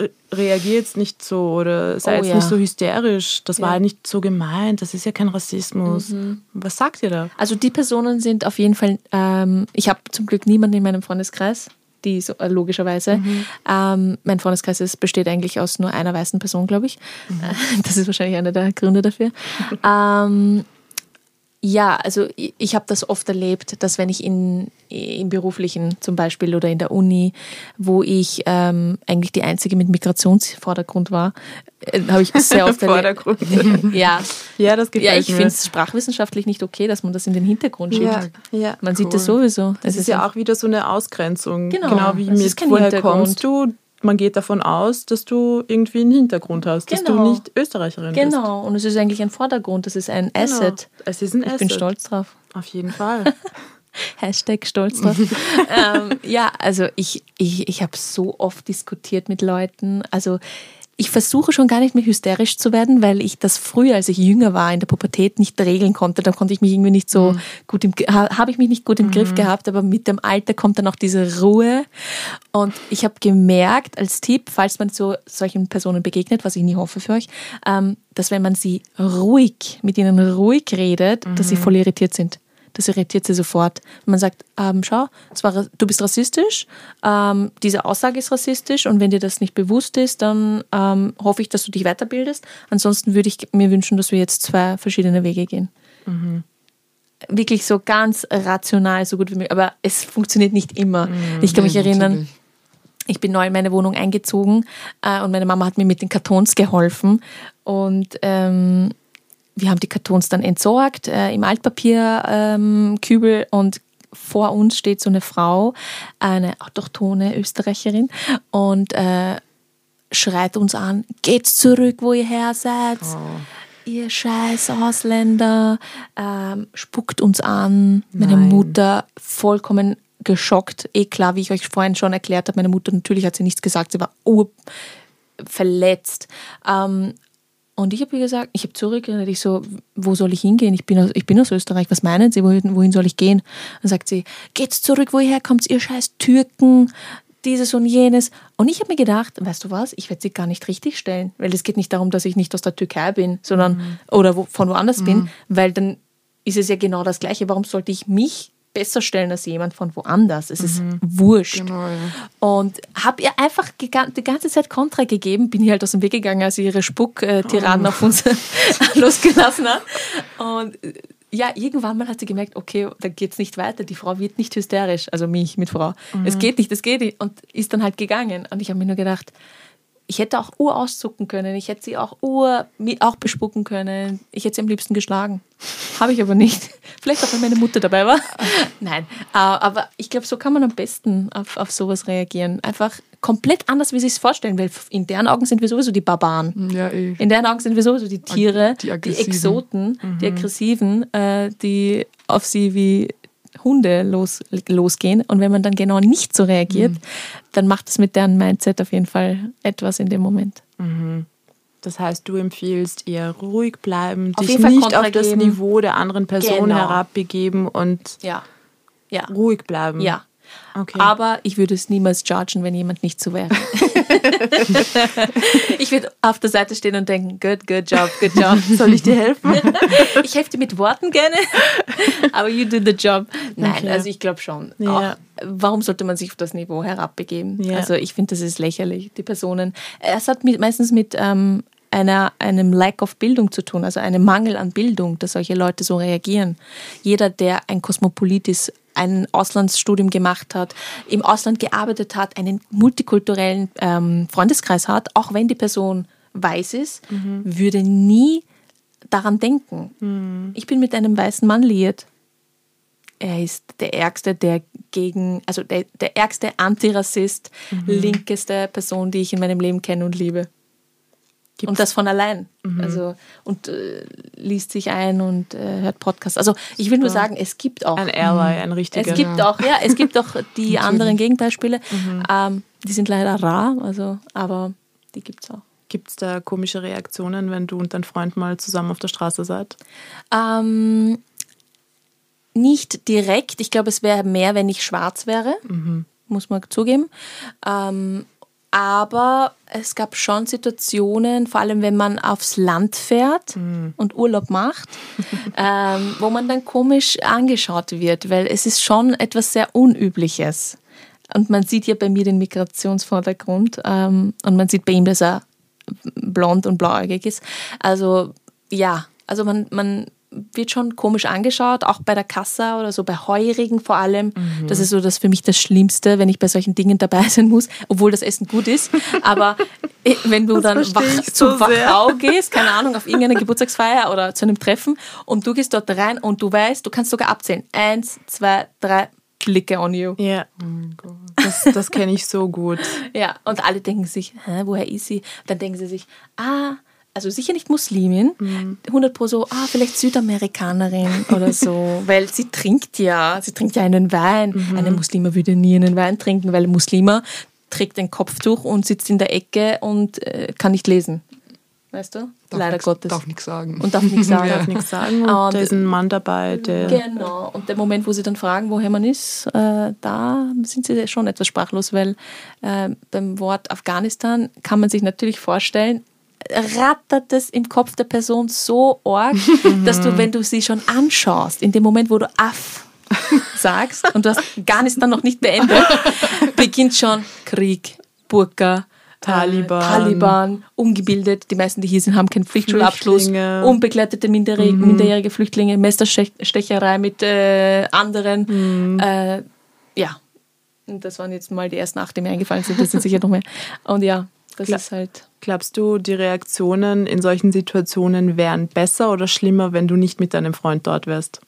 mhm. reagiert jetzt nicht so oder sei oh, jetzt ja. nicht so hysterisch, das ja. war nicht so gemeint, das ist ja kein Rassismus. Mhm. Was sagt ihr da? Also die Personen sind auf jeden Fall, ähm, ich habe zum Glück niemanden in meinem Freundeskreis, die so, äh, logischerweise. Mhm. Ähm, mein Freundeskreis ist, besteht eigentlich aus nur einer weißen Person, glaube ich. Mhm. *laughs* Das ist wahrscheinlich einer der Gründe dafür. ähm, Ja, also ich, ich habe das oft erlebt, dass wenn ich in, im beruflichen zum Beispiel oder in der Uni, wo ich ähm, eigentlich die Einzige mit Migrationsvordergrund war, äh, habe ich sehr oft *laughs* erlebt. *laughs* ja. ja, das Ja, ich finde es sprachwissenschaftlich nicht okay, dass man das in den Hintergrund schiebt. Ja, ja. Man cool. sieht das sowieso. Das, das ist, ja auch wieder so eine Ausgrenzung. Genau, genau wie mit woher kommst du? Man geht davon aus, dass du irgendwie einen Hintergrund hast, genau. dass du genau. nicht Österreicherin genau. bist. Genau, und es ist eigentlich ein Vordergrund, das ist ein genau. Asset. Es ist ein ich Asset. Ich bin stolz drauf. Auf jeden Fall. *laughs* Hashtag stolz drauf. *laughs* ähm, ja, also ich, ich, ich habe so oft diskutiert mit Leuten. Also ich versuche schon gar nicht mehr hysterisch zu werden, weil ich das früher, als ich jünger war, in der Pubertät nicht regeln konnte. Da konnte ich mich irgendwie nicht so mhm. gut im, habe ich mich nicht gut im mhm. Griff gehabt, aber mit dem Alter kommt dann auch diese Ruhe. Und ich habe gemerkt, als Tipp, falls man so solchen Personen begegnet, was ich nie hoffe für euch, ähm, dass wenn man sie ruhig, mit ihnen ruhig redet, mhm. dass sie mhm. voll irritiert sind das irritiert sie sofort. Man sagt, ähm, schau, war, du bist rassistisch, ähm, diese Aussage ist rassistisch und wenn dir das nicht bewusst ist, dann ähm, hoffe ich, dass du dich weiterbildest. Ansonsten würde ich mir wünschen, dass wir jetzt zwei verschiedene Wege gehen. Mhm. Wirklich so ganz rational, so gut wie möglich. Aber es funktioniert nicht immer. Mhm, ich kann mich erinnern, natürlich. ich bin neu in meine Wohnung eingezogen äh, und meine Mama hat mir mit den Kartons geholfen. Und ähm, wir haben die Kartons dann entsorgt äh, im Altpapierkübel ähm, und vor uns steht so eine Frau, eine autochtone Österreicherin und äh, schreit uns an, geht zurück, wo ihr her seid. Oh. Ihr scheiß Ausländer, ähm, spuckt uns an. Meine Nein. Mutter vollkommen geschockt. Eh klar, wie ich euch vorhin schon erklärt habe, meine Mutter natürlich hat sie nichts gesagt, sie war verletzt. Ähm, und ich habe ihr gesagt, ich habe zurückgeredet, ich so, wo soll ich hingehen? Ich bin aus, ich bin aus Österreich, was meinen Sie, wohin, wohin soll ich gehen? Dann sagt sie, geht's zurück, woher herkommt, ihr scheiß Türken, dieses und jenes. Und ich habe mir gedacht, weißt du was, ich werde sie gar nicht richtig stellen, weil es geht nicht darum, dass ich nicht aus der Türkei bin, sondern, mhm. oder wo, von woanders mhm. bin, weil dann ist es ja genau das Gleiche. Warum sollte ich mich besser stellen als jemand von woanders. Es ist mhm. wurscht. Genau, ja. Und habe ihr einfach die ganze Zeit Kontra gegeben, bin hier halt aus dem Weg gegangen, als sie ihre Spuck-Tiraden oh. auf uns *laughs* losgelassen hat. Und äh, ja, irgendwann mal hat sie gemerkt, okay, da geht es nicht weiter. Die Frau wird nicht hysterisch, also mich mit Frau. Mhm. Es geht nicht, es geht nicht. Und ist dann halt gegangen. Und ich habe mir nur gedacht, ich hätte auch Uhr auszucken können, ich hätte sie auch Uhr auch bespucken können, ich hätte sie am liebsten geschlagen. Habe ich aber nicht. *laughs* Vielleicht auch, wenn meine Mutter dabei war. *laughs* Nein, äh, aber ich glaube, so kann man am besten auf, auf sowas reagieren. Einfach komplett anders, wie sie es vorstellen, weil in deren Augen sind wir sowieso die Barbaren. Ja, eh. In deren Augen sind wir sowieso die Tiere, die, die Exoten, mhm. die Aggressiven, äh, die auf sie wie Hunde los, losgehen. Und wenn man dann genau nicht so reagiert, mhm. dann macht es mit deren Mindset auf jeden Fall etwas in dem Moment. Mhm. Das heißt, du empfiehlst eher ruhig bleiben, auf dich nicht auf das geben. Niveau der anderen Person genau. herabbegeben und ja. Ja. ruhig bleiben. Ja. Okay. Aber ich würde es niemals judgen, wenn jemand nicht so wäre. *laughs* ich würde auf der Seite stehen und denken, good, good job, good job. *laughs* Soll ich dir helfen? *laughs* ich helfe dir mit Worten gerne, aber you do the job. Nein, okay. also ich glaube schon. Ja. Auch, warum sollte man sich auf das Niveau herabbegeben? Ja. Also ich finde, das ist lächerlich. Die Personen, es hat mit, meistens mit ähm, einer, einem Lack of Bildung zu tun, also einem Mangel an Bildung, dass solche Leute so reagieren. Jeder, der ein Kosmopolit ist, ein Auslandsstudium gemacht hat, im Ausland gearbeitet hat, einen multikulturellen ähm, Freundeskreis hat, auch wenn die Person weiß ist, mhm. würde nie daran denken. Mhm. Ich bin mit einem weißen Mann liiert. Er ist der Ärgste, der gegen, also der, der ärgste Antirassist, mhm. linkeste Person, die ich in meinem Leben kenne und liebe. Gibt's? Und das von allein. Mhm. Also, und äh, liest sich ein und äh, hört Podcasts. Also ich will nur sagen, es gibt auch. Ein Ally, ein richtiger. Es gibt auch, ja, es gibt auch die anderen Gegenbeispiele. Mhm. Ähm, die sind leider rar, also, aber die gibt es auch. Gibt es da komische Reaktionen, wenn du und dein Freund mal zusammen auf der Straße seid? Ähm, nicht direkt. Ich glaube, es wäre mehr, wenn ich schwarz wäre. Mhm. Muss man zugeben. Ähm, aber es gab schon Situationen, vor allem wenn man aufs Land fährt mhm. und Urlaub macht, *laughs* ähm, wo man dann komisch angeschaut wird, weil es ist schon etwas sehr Unübliches. Und man sieht ja bei mir den Migrationsvordergrund ähm, und man sieht bei ihm, dass er blond und blauäugig ist. Also ja, also man, man wird schon komisch angeschaut, auch bei der Kassa oder so, bei Heurigen vor allem. Mhm. Das ist so das für mich das Schlimmste, wenn ich bei solchen Dingen dabei *laughs* sein muss, obwohl das Essen gut ist. Aber äh, wenn du das dann wach, zum Wachau gehst, keine Ahnung, auf irgendeine Geburtstagsfeier oder zu einem Treffen und du gehst dort rein und du weißt, du kannst sogar abzählen. Eins, zwei, drei, Blicke on you. Ja. Oh das, das kenne ich so gut. *laughs* ja, und alle denken sich, Hä, woher ist sie? Dann denken sie sich, ah, also sicher nicht Muslimin, mhm. 100 pro so, ah, vielleicht Südamerikanerin oder so, *laughs* weil sie trinkt ja, sie trinkt ja einen Wein. Mhm. Eine Muslima würde nie einen Wein trinken, weil Muslima trägt ein Kopftuch und sitzt in der Ecke und äh, kann nicht lesen. Weißt du? Darf Leider nix, Gottes. Darf nichts sagen. Und darf nichts *laughs* sagen. darf nichts sagen. Und, und da ist ein Mann dabei, der. Genau. Und der Moment, wo sie dann fragen, woher man ist, äh, da sind sie schon etwas sprachlos, weil äh, beim Wort Afghanistan kann man sich natürlich vorstellen, rattert es im Kopf der Person so arg, *laughs* dass du, wenn du sie schon anschaust, in dem Moment, wo du Aff sagst und du hast Afghanistan noch nicht beendet, *laughs* beginnt schon Krieg, Burka, Taliban. Taliban, umgebildet. Die meisten, die hier sind, haben keinen Pflichtschulabschluss. Unbegleitete minderjährige, mhm. minderjährige Flüchtlinge, Messerstecherei mit äh, anderen. Mhm. Äh, ja, und das waren jetzt mal die ersten acht, die mir eingefallen sind. Das sind sicher noch mehr. Und ja, das Klar. ist halt. Glaubst du, die Reaktionen in solchen Situationen wären besser oder schlimmer, wenn du nicht mit deinem Freund dort wärst?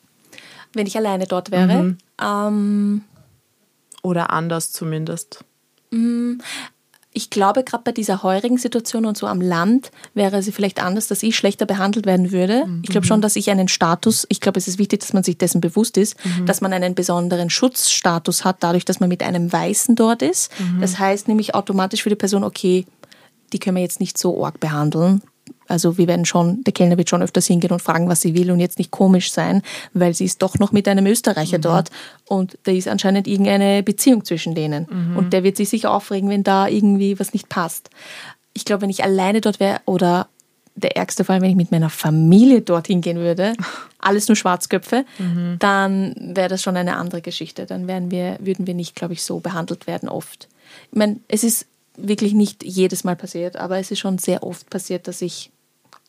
Wenn ich alleine dort wäre? Mhm. Ähm, oder anders zumindest. Mm, ich glaube, gerade bei dieser heurigen Situation und so am Land wäre sie vielleicht anders, dass ich schlechter behandelt werden würde. Mhm. Ich glaube schon, dass ich einen Status, ich glaube, es ist wichtig, dass man sich dessen bewusst ist, mhm. dass man einen besonderen Schutzstatus hat, dadurch, dass man mit einem Weißen dort ist. Mhm. Das heißt nämlich automatisch für die Person, okay, die können wir jetzt nicht so arg behandeln. Also wir werden schon, der Kellner wird schon öfters hingehen und fragen, was sie will und jetzt nicht komisch sein, weil sie ist doch noch mit einem Österreicher mhm. dort und da ist anscheinend irgendeine Beziehung zwischen denen. Mhm. Und der wird sich sicher aufregen, wenn da irgendwie was nicht passt. Ich glaube, wenn ich alleine dort wäre oder der ärgste Fall, wenn ich mit meiner Familie dorthin gehen würde, *laughs* alles nur Schwarzköpfe, mhm. dann wäre das schon eine andere Geschichte. Dann wären wir, würden wir nicht, glaube ich, so behandelt werden oft. Ich meine, es ist wirklich nicht jedes Mal passiert, aber es ist schon sehr oft passiert, dass ich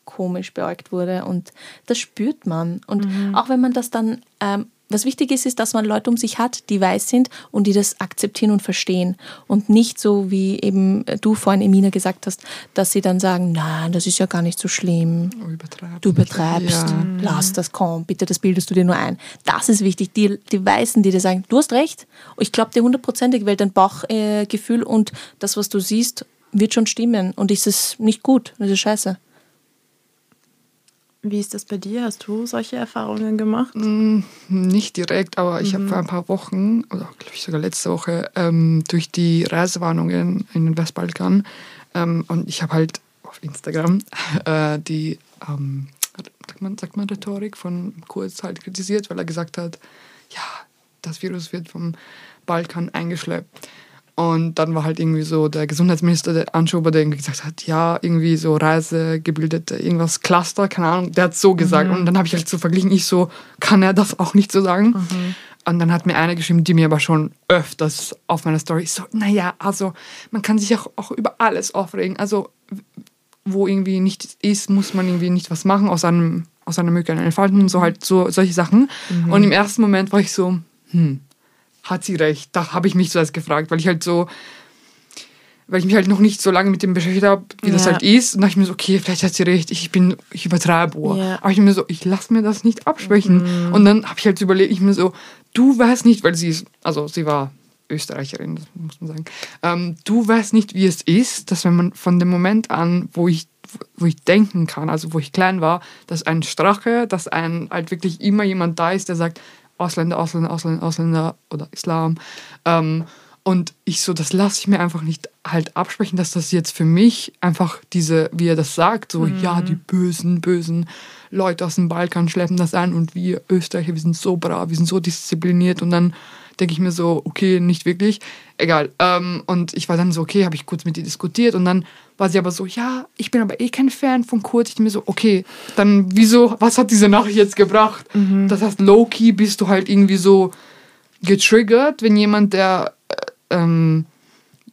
komisch beäugt wurde und das spürt man. Und mhm. auch wenn man das dann, ähm, was wichtig ist, ist, dass man Leute um sich hat, die weiß sind und die das akzeptieren und verstehen und nicht so, wie eben du vorhin, Emina, gesagt hast, dass sie dann sagen, nein, das ist ja gar nicht so schlimm. Du übertreibst, ja. lass das, komm, bitte, das bildest du dir nur ein. Das ist wichtig, die, die Weißen, die dir sagen, du hast recht, ich glaube dir hundertprozentig, weil dein Bauchgefühl äh, und das, was du siehst, wird schon stimmen und ist es nicht gut, das ist scheiße. Wie ist das bei dir? Hast du solche Erfahrungen gemacht? Mm, nicht direkt, aber ich mhm. habe vor ein paar Wochen, oder glaube ich sogar letzte Woche, ähm, durch die Reisewarnungen in den Westbalkan ähm, und ich habe halt auf Instagram *laughs* äh, die, ähm, sagt, man, sagt man Rhetorik von Kurz halt kritisiert, weil er gesagt hat, ja, das Virus wird vom Balkan eingeschleppt. Und dann war halt irgendwie so der Gesundheitsminister, der Anschober, der irgendwie gesagt hat, ja, irgendwie so Reisegebildete, irgendwas Cluster, keine Ahnung, der hat so gesagt. Mhm. Und dann habe ich halt so verglichen, ich so, kann er das auch nicht so sagen? Mhm. Und dann hat mir eine geschrieben, die mir aber schon öfters auf meiner Story so, naja, also man kann sich auch, auch über alles aufregen. Also wo irgendwie nichts ist, muss man irgendwie nicht was machen, aus einem, aus einer Möglichkeit entfalten, so halt so solche Sachen. Mhm. Und im ersten Moment war ich so, hm, hat sie recht. Da habe ich mich zuerst gefragt, weil ich halt so, weil ich mich halt noch nicht so lange mit dem beschäftigt habe, wie ja. das halt ist. Und dachte ich mir so, okay, vielleicht hat sie recht, ich bin, ich übertreibe. Ja. Aber ich mir so, ich lasse mir das nicht absprechen. Mhm. Und dann habe ich halt überlegt, ich mir so, du weißt nicht, weil sie ist, also sie war Österreicherin, das muss man sagen. Ähm, du weißt nicht, wie es ist, dass wenn man von dem Moment an, wo ich wo ich denken kann, also wo ich klein war, dass ein Strache, dass ein halt wirklich immer jemand da ist, der sagt, Ausländer, Ausländer, Ausländer, Ausländer oder Islam. Ähm, und ich so, das lasse ich mir einfach nicht halt absprechen, dass das jetzt für mich einfach diese, wie er das sagt, so, mhm. ja, die bösen, bösen Leute aus dem Balkan schleppen das ein und wir Österreicher, wir sind so brav, wir sind so diszipliniert und dann denke ich mir so, okay, nicht wirklich, egal. Ähm, und ich war dann so, okay, habe ich kurz mit ihr diskutiert und dann war sie aber so, ja, ich bin aber eh kein Fan von Kurt. Ich mir so, okay, dann wieso, was hat diese Nachricht jetzt gebracht? Mhm. Das heißt, low-key bist du halt irgendwie so getriggert, wenn jemand, der, äh, ähm,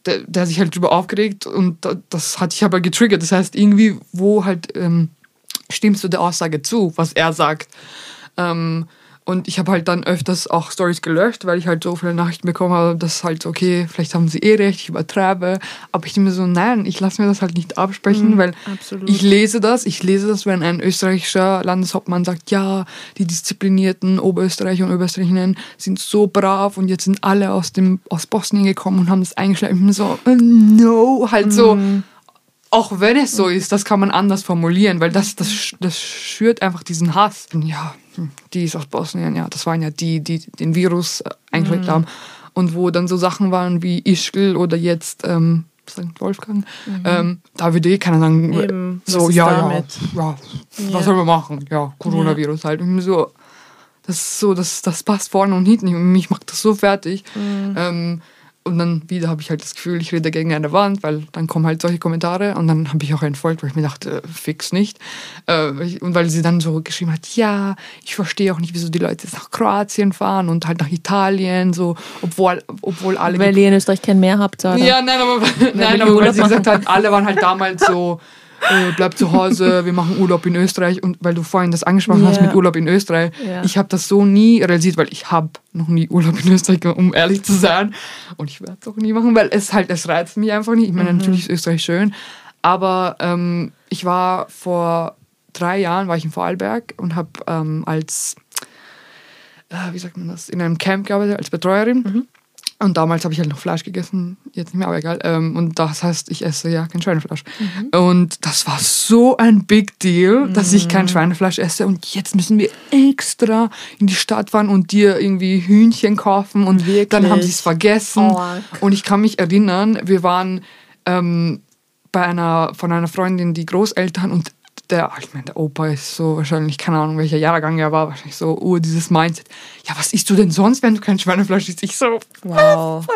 der, der, sich halt drüber aufgeregt und das hat dich aber getriggert. Das heißt, irgendwie, wo halt ähm, stimmst du der Aussage zu, was er sagt? Ähm, und ich habe halt dann öfters auch Stories gelöscht, weil ich halt so viele Nachrichten bekommen habe, dass halt, okay, vielleicht haben sie eh recht, ich übertreibe. Aber ich denke mir so, nein, ich lasse mir das halt nicht absprechen, mhm, weil absolut. ich lese das, ich lese das, wenn ein österreichischer Landeshauptmann sagt, ja, die disziplinierten Oberösterreicher und Oberösterreicherinnen sind so brav und jetzt sind alle aus, dem, aus Bosnien gekommen und haben das eingeschleppt. Ich bin so, äh, no, halt so. Auch wenn es so ist, das kann man anders formulieren, weil das, das, das schürt einfach diesen Hass. Ja, die ist aus Bosnien, ja, das waren ja die, die den Virus äh, eingeschleppt mhm. haben. Und wo dann so Sachen waren wie Ischgl oder jetzt ähm, St. Wolfgang, mhm. ähm, da würde eh keiner sagen, Eben, so, ja, ja, ja, ja, was soll man machen? Ja, Coronavirus ja. halt. Und so, das ist so, das, das passt vorne und hinten. Mich macht das so fertig. Mhm. Ähm, und dann wieder habe ich halt das Gefühl, ich rede gegen eine Wand, weil dann kommen halt solche Kommentare und dann habe ich auch entfolgt, weil ich mir dachte, fix nicht. Äh, und weil sie dann so geschrieben hat, ja, ich verstehe auch nicht, wieso die Leute jetzt nach Kroatien fahren und halt nach Italien, so, obwohl, obwohl alle. Weil ihr in Österreich kein Meer habt, oder? Ja, nein, aber, *laughs* nein, aber weil sie gesagt hat, alle waren halt damals so äh, bleib zu Hause, *laughs* wir machen Urlaub in Österreich. Und weil du vorhin das angesprochen yeah. hast mit Urlaub in Österreich, yeah. ich habe das so nie realisiert, weil ich habe noch nie Urlaub in Österreich, um ehrlich zu sein. Und ich werde es auch nie machen, weil es halt, es reizt mich einfach nicht. Ich meine, mhm. natürlich ist Österreich schön, aber ähm, ich war vor drei Jahren war ich in Vorarlberg und habe ähm, als, äh, wie sagt man das, in einem Camp gearbeitet als Betreuerin. Mhm. Und damals habe ich halt noch Fleisch gegessen, jetzt nicht mehr, aber egal. Ähm, und das heißt, ich esse ja kein Schweinefleisch. Mhm. Und das war so ein Big Deal, mhm. dass ich kein mhm. Schweinefleisch esse. Und jetzt müssen wir extra in die Stadt fahren und dir irgendwie Hühnchen kaufen. Und Wirklich? dann haben sie es vergessen. Oh. Und ich kann mich erinnern, wir waren ähm, bei einer, von einer Freundin, die Großeltern und der, ich meine, der Opa ist so wahrscheinlich, keine Ahnung, welcher Jahrgang er war, wahrscheinlich so, oh, dieses Mindset. Ja, was isst du denn sonst, wenn du kein Schweinefleisch isst? Ich so, wow.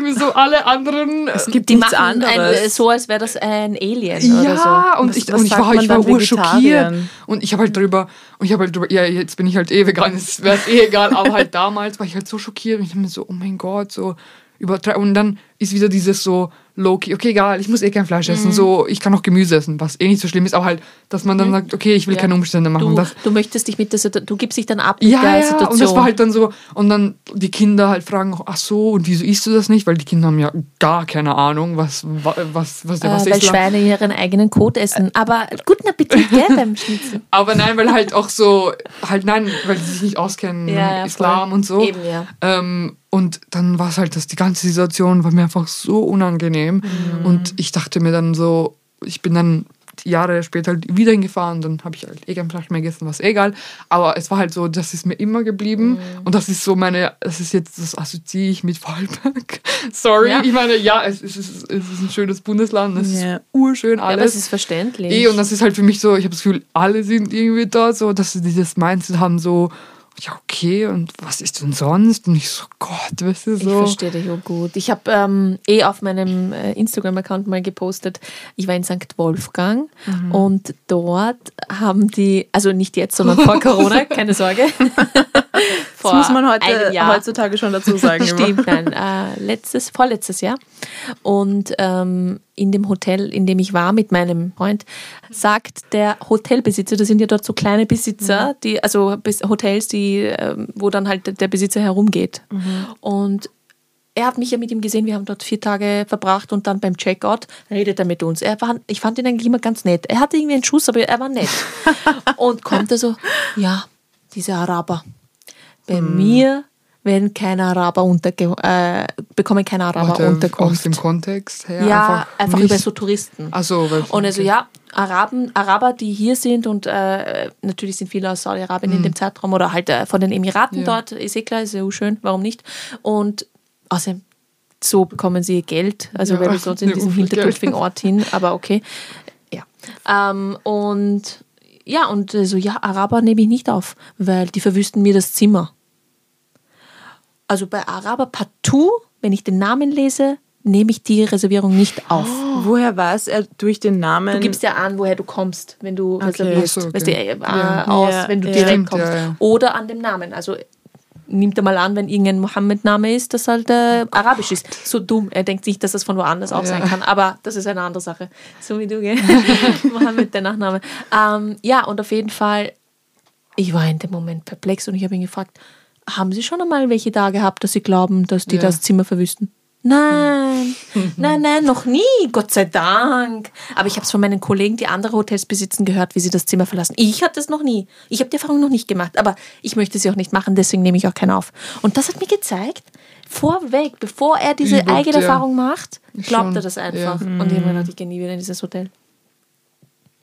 mir so alle anderen. Es gibt die nichts anderes. Ein, so, als wäre das ein Alien ja, oder so. und, ich, und ich war, ich war urschockiert. Und ich habe halt drüber, und ich habe halt drüber, ja, jetzt bin ich halt eh vegan, es wäre eh egal, aber halt damals war ich halt so schockiert und ich dachte mir so, oh mein Gott, so übertreiben. Und dann ist wieder dieses so, low-key, okay, egal, ich muss eh kein Fleisch essen, mhm. so, ich kann auch Gemüse essen, was eh nicht so schlimm ist, aber halt, dass man dann mhm. sagt, okay, ich will ja. keine Umstände machen. Du, das, du möchtest dich mit der Situation, du gibst dich dann ab mit ja, der ja, Situation. und das war halt dann so, und dann die Kinder halt fragen, ach so, und wieso isst du das nicht? Weil die Kinder haben ja gar keine Ahnung, was, was, was der äh, was Weil ist. Schweine ihren eigenen Kot essen, aber guten Appetit, gell, beim *laughs* Schnitzel. Aber nein, weil halt auch so, halt nein, weil sie sich nicht auskennen ja, Islam voll. und so. Eben, ja. Ähm, und dann war es halt, dass die ganze Situation war mir einfach so unangenehm. Mhm. Und ich dachte mir dann so, ich bin dann Jahre später halt wieder hingefahren, dann habe ich halt eh kein Fleisch mehr gegessen, was egal. Aber es war halt so, das ist mir immer geblieben. Mhm. Und das ist so meine, das ist jetzt, das assoziiere ich mit Vorarlberg. *laughs* Sorry, ja. ich meine, ja, es ist, es ist ein schönes Bundesland, es ja. ist urschön alles. Ja, aber es ist verständlich. Eh, und das ist halt für mich so, ich habe das Gefühl, alle sind irgendwie da, so, dass sie dieses Mindset haben, so, ja, okay, und was ist denn sonst? Und ich so, Gott, weißt du so. Ich verstehe dich auch gut. Ich habe ähm, eh auf meinem äh, Instagram-Account mal gepostet, ich war in St. Wolfgang mhm. und dort haben die, also nicht jetzt, sondern vor *laughs* Corona, keine Sorge. *laughs* das muss man heute, heutzutage schon dazu sagen. *laughs* Stimmt, nein, äh, letztes, vorletztes Jahr. Und ähm, in dem Hotel, in dem ich war mit meinem Freund, sagt der Hotelbesitzer, das sind ja dort so kleine Besitzer, mhm. die, also Hotels, die, ähm, wo dann halt der Besitzer herumgeht. Mhm. Und er hat mich ja mit ihm gesehen, wir haben dort vier Tage verbracht und dann beim Checkout redet er mit uns. Er war, ich fand ihn eigentlich immer ganz nett. Er hatte irgendwie einen Schuss, aber er war nett. *laughs* und kommt er so, ja, diese Araber. Bei mhm. mir wenn keine Araber unterge äh, bekommen keine Araber Warte, Unterkunft. Aus dem Kontext her? Ja, einfach, einfach über so Touristen. Ach so, weil, und also ja, Araben, Araber, die hier sind und äh, natürlich sind viele aus Saudi-Arabien mhm. in dem Zeitraum oder halt äh, von den Emiraten ja. dort, ist eh klar, ist ja schön, warum nicht? Und außerdem so bekommen sie Geld, also ja, weil wir sonst in *laughs* diesen hintertupfigen Ort hin, aber okay. Ja. Ähm, und ja, und so, also, ja, Araber nehme ich nicht auf, weil die verwüsten mir das Zimmer also bei Araber partout, wenn ich den Namen lese, nehme ich die Reservierung nicht auf. Oh, woher weiß er durch den Namen? Du gibst ja an, woher du kommst, wenn du okay. reservierst. So, okay. Weißt du, äh, ja. aus, ja. wenn du direkt Stimmt, kommst. Ja, Oder an dem Namen. Also nimmt er mal an, wenn irgendein Mohammed-Name ist, das halt äh, arabisch ist. So dumm. Er denkt nicht, dass das von woanders auch sein kann. Aber das ist eine andere Sache. So wie du, gell? *laughs* Mohammed, der Nachname. Ähm, ja, und auf jeden Fall, ich war in dem Moment perplex und ich habe ihn gefragt, haben Sie schon einmal welche da gehabt, dass Sie glauben, dass die Ja. das Zimmer verwüsten? Nein, *laughs* nein, nein, noch nie, Gott sei Dank. Aber ich habe es von meinen Kollegen, die andere Hotels besitzen, gehört, wie sie das Zimmer verlassen. Ich hatte es noch nie. Ich habe die Erfahrung noch nicht gemacht, aber ich möchte sie auch nicht machen, deswegen nehme ich auch keinen auf. Und das hat mir gezeigt, vorweg, bevor er diese Übt, eigene ja. Erfahrung macht, glaubt Schon, er das einfach. ja. Und ich habe mir gedacht, ich gehe nie wieder in dieses Hotel.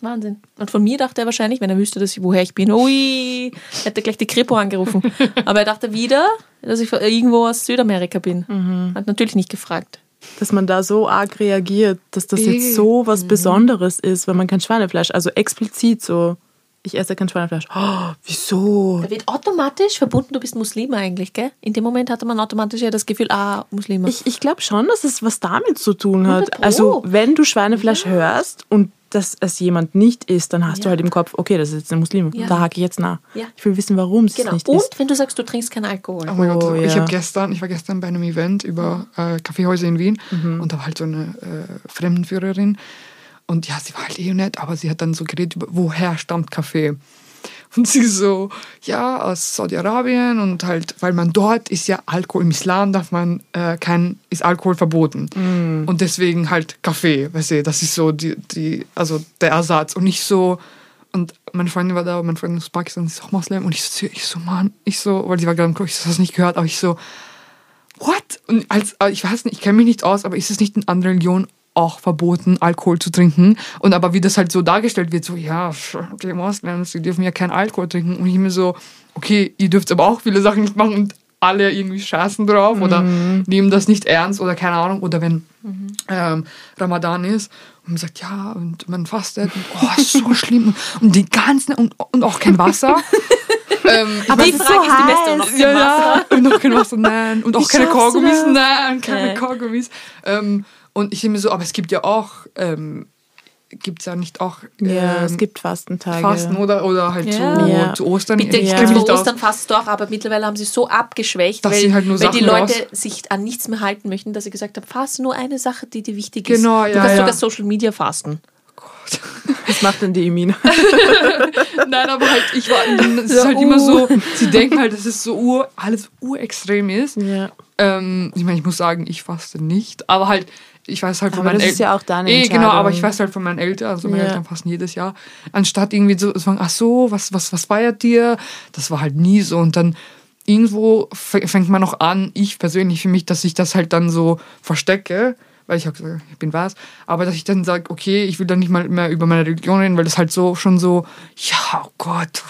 Wahnsinn. Und von mir dachte er wahrscheinlich, wenn er wüsste, dass ich, woher ich bin, ui, hätte er gleich die Kripo angerufen. *laughs* Aber er dachte wieder, dass ich irgendwo aus Südamerika bin. Hat natürlich nicht gefragt. Dass man da so arg reagiert, dass das jetzt so was Besonderes ist, wenn man kein Schweinefleisch, also explizit so, ich esse kein Schweinefleisch. Oh, wieso? Da wird automatisch verbunden, du bist Muslim eigentlich, gell? In dem Moment hatte man automatisch ja das Gefühl, ah, Muslime. Ich, ich glaube schon, dass es was damit zu tun 100 hat. Also, wenn du Schweinefleisch hörst und dass es jemand nicht isst, dann hast Ja. du halt im Kopf, okay, das ist jetzt ein Muslim. Ja. Da hake ich jetzt nach. Ja. Ich will wissen, warum es genau. nicht Und ist. wenn du sagst, du trinkst keinen Alkohol. Oh mein Oh, Gott, ich ja. habe gestern, ich war gestern bei einem Event über äh, Kaffeehäuser in Wien Mhm. und da war halt so eine äh, Fremdenführerin und ja, sie war halt eh nett, aber sie hat dann so geredet über, woher stammt Kaffee? Und sie so, ja, aus Saudi-Arabien und halt, weil man dort ist ja Alkohol, im Islam darf man äh, kein, ist Alkohol verboten. Mhm. Und deswegen halt Kaffee, weißt du, das ist so die, die, also der Ersatz und nicht so, und meine Freundin war da, meine Freundin aus Pakistan, sie ist auch Moslem und ich so, ich so, Mann, ich so, weil sie war gerade im Klo, ich so, du nicht gehört, aber ich so, what? Und als, äh, ich weiß nicht, ich kenne mich nicht aus, aber ist es nicht in anderen Religionen auch verboten, Alkohol zu trinken? Und aber wie das halt so dargestellt wird, so, ja, die Moslems, die dürfen ja keinen Alkohol trinken. Und ich mir so, okay, ihr dürft aber auch viele Sachen nicht machen und alle irgendwie scheißen drauf oder nehmen das nicht ernst oder keine Ahnung. Oder wenn ähm, Ramadan ist und man sagt, ja, und man fastet, und, oh, ist so schlimm. Und die ganzen, und, und auch kein Wasser. *laughs* ähm, ich Aber die es ist Frage so ist die beste. Und noch kein ja, Wasser. ja. Und noch kein Wasser, nein. Und auch Wie keine Kaugummis, nein, keine Nee. Kaugummis. Ähm, und ich denke mir so, aber es gibt ja auch, ähm, gibt es ja nicht auch Ja, ähm, es gibt Fastentage. Fasten oder, oder halt Ja. zu, Ja. zu Ostern. Bitte, ich Ja. ja. zu Ostern fast doch, aber mittlerweile haben sie so abgeschwächt, Dass weil, sie halt nur weil die Leute raus- sich an nichts mehr halten möchten, dass sie gesagt haben, faste nur eine Sache, die dir wichtig ist. Genau, du ja, kannst ja. sogar Social Media fasten. Was *laughs* macht denn die Emina? *laughs* Nein, aber halt, ich war, es ist halt immer so, sie denken halt, dass es so ur, alles urextrem ist. ja. Ähm, ich meine, ich muss sagen, ich faste nicht, aber halt, ich weiß halt von Aber meinen das ist El- ja auch deine Eh, genau, aber ich weiß halt von meinen Eltern, also meine Ja. Eltern fasten jedes Jahr, anstatt irgendwie so zu sagen, ach so, was, was, was feiert ihr? Das war halt nie so und dann irgendwo fängt man noch an, ich persönlich für mich, dass ich das halt dann so verstecke, weil ich habe gesagt, ich bin was, aber dass ich dann sage, okay, ich will dann nicht mal mehr über meine Religion reden, weil das halt so schon so, ja, oh Gott,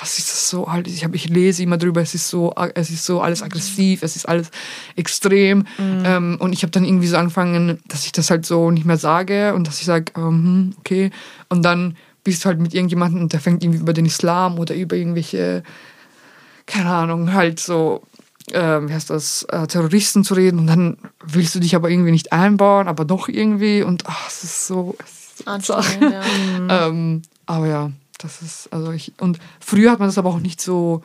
was ist das so alles? Ich, hab, ich lese immer drüber, es ist so, es ist so alles aggressiv, es ist alles extrem. Ähm, und ich habe dann irgendwie so angefangen, dass ich das halt so nicht mehr sage und dass ich sage, ähm, hm, okay, und dann bist du halt mit irgendjemandem und der fängt irgendwie über den Islam oder über irgendwelche keine Ahnung, halt so, äh, wie heißt das, äh, Terroristen zu reden und dann willst du dich aber irgendwie nicht einbauen, aber doch irgendwie und ach, es ist so. Es ist Anstrengend, ja. *laughs* ähm, aber ja, das ist, also ich, und früher hat man das aber auch nicht so,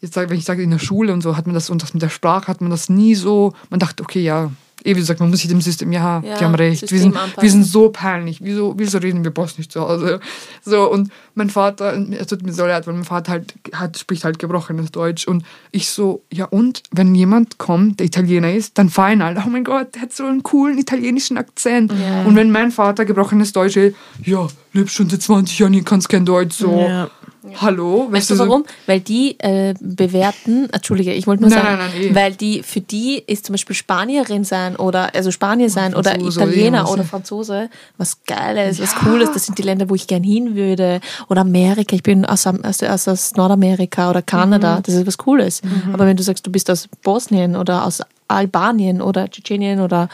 jetzt sag, wenn ich sage in der Schule und so, hat man das, und das mit der Sprache hat man das nie so, man dachte, okay, ja, wie gesagt, man muss sich dem System, ja, Ja, die haben recht, wir sind, wir sind so peinlich, wieso, wieso reden wir Boss nicht zu Hause? So, und mein Vater, es tut mir so leid, weil mein Vater halt, hat, spricht halt gebrochenes Deutsch. Und ich so, ja und, wenn jemand kommt, der Italiener ist, dann fein halt, oh mein Gott, der hat so einen coolen italienischen Akzent. Ja. Und wenn mein Vater gebrochenes Deutsch ist, ja, lebst schon seit 20 Jahren, hier kannst kein Deutsch, so, Ja. hallo? Weißt du so- warum? Weil die äh, bewerten, Entschuldige, ich wollte nur Nein, sagen, nein, nein, eh. weil die für die ist zum Beispiel Spanierin sein oder also Spanier sein oder Italiener oder ja. Franzose was Geiles, was Cooles. Das sind die Länder, wo ich gern hin würde. Oder Amerika. Ich bin aus, aus, aus, aus Nordamerika oder Kanada. Mhm. Das ist was Cooles. Aber wenn du sagst, du bist aus Bosnien oder aus Albanien oder Tschetschenien oder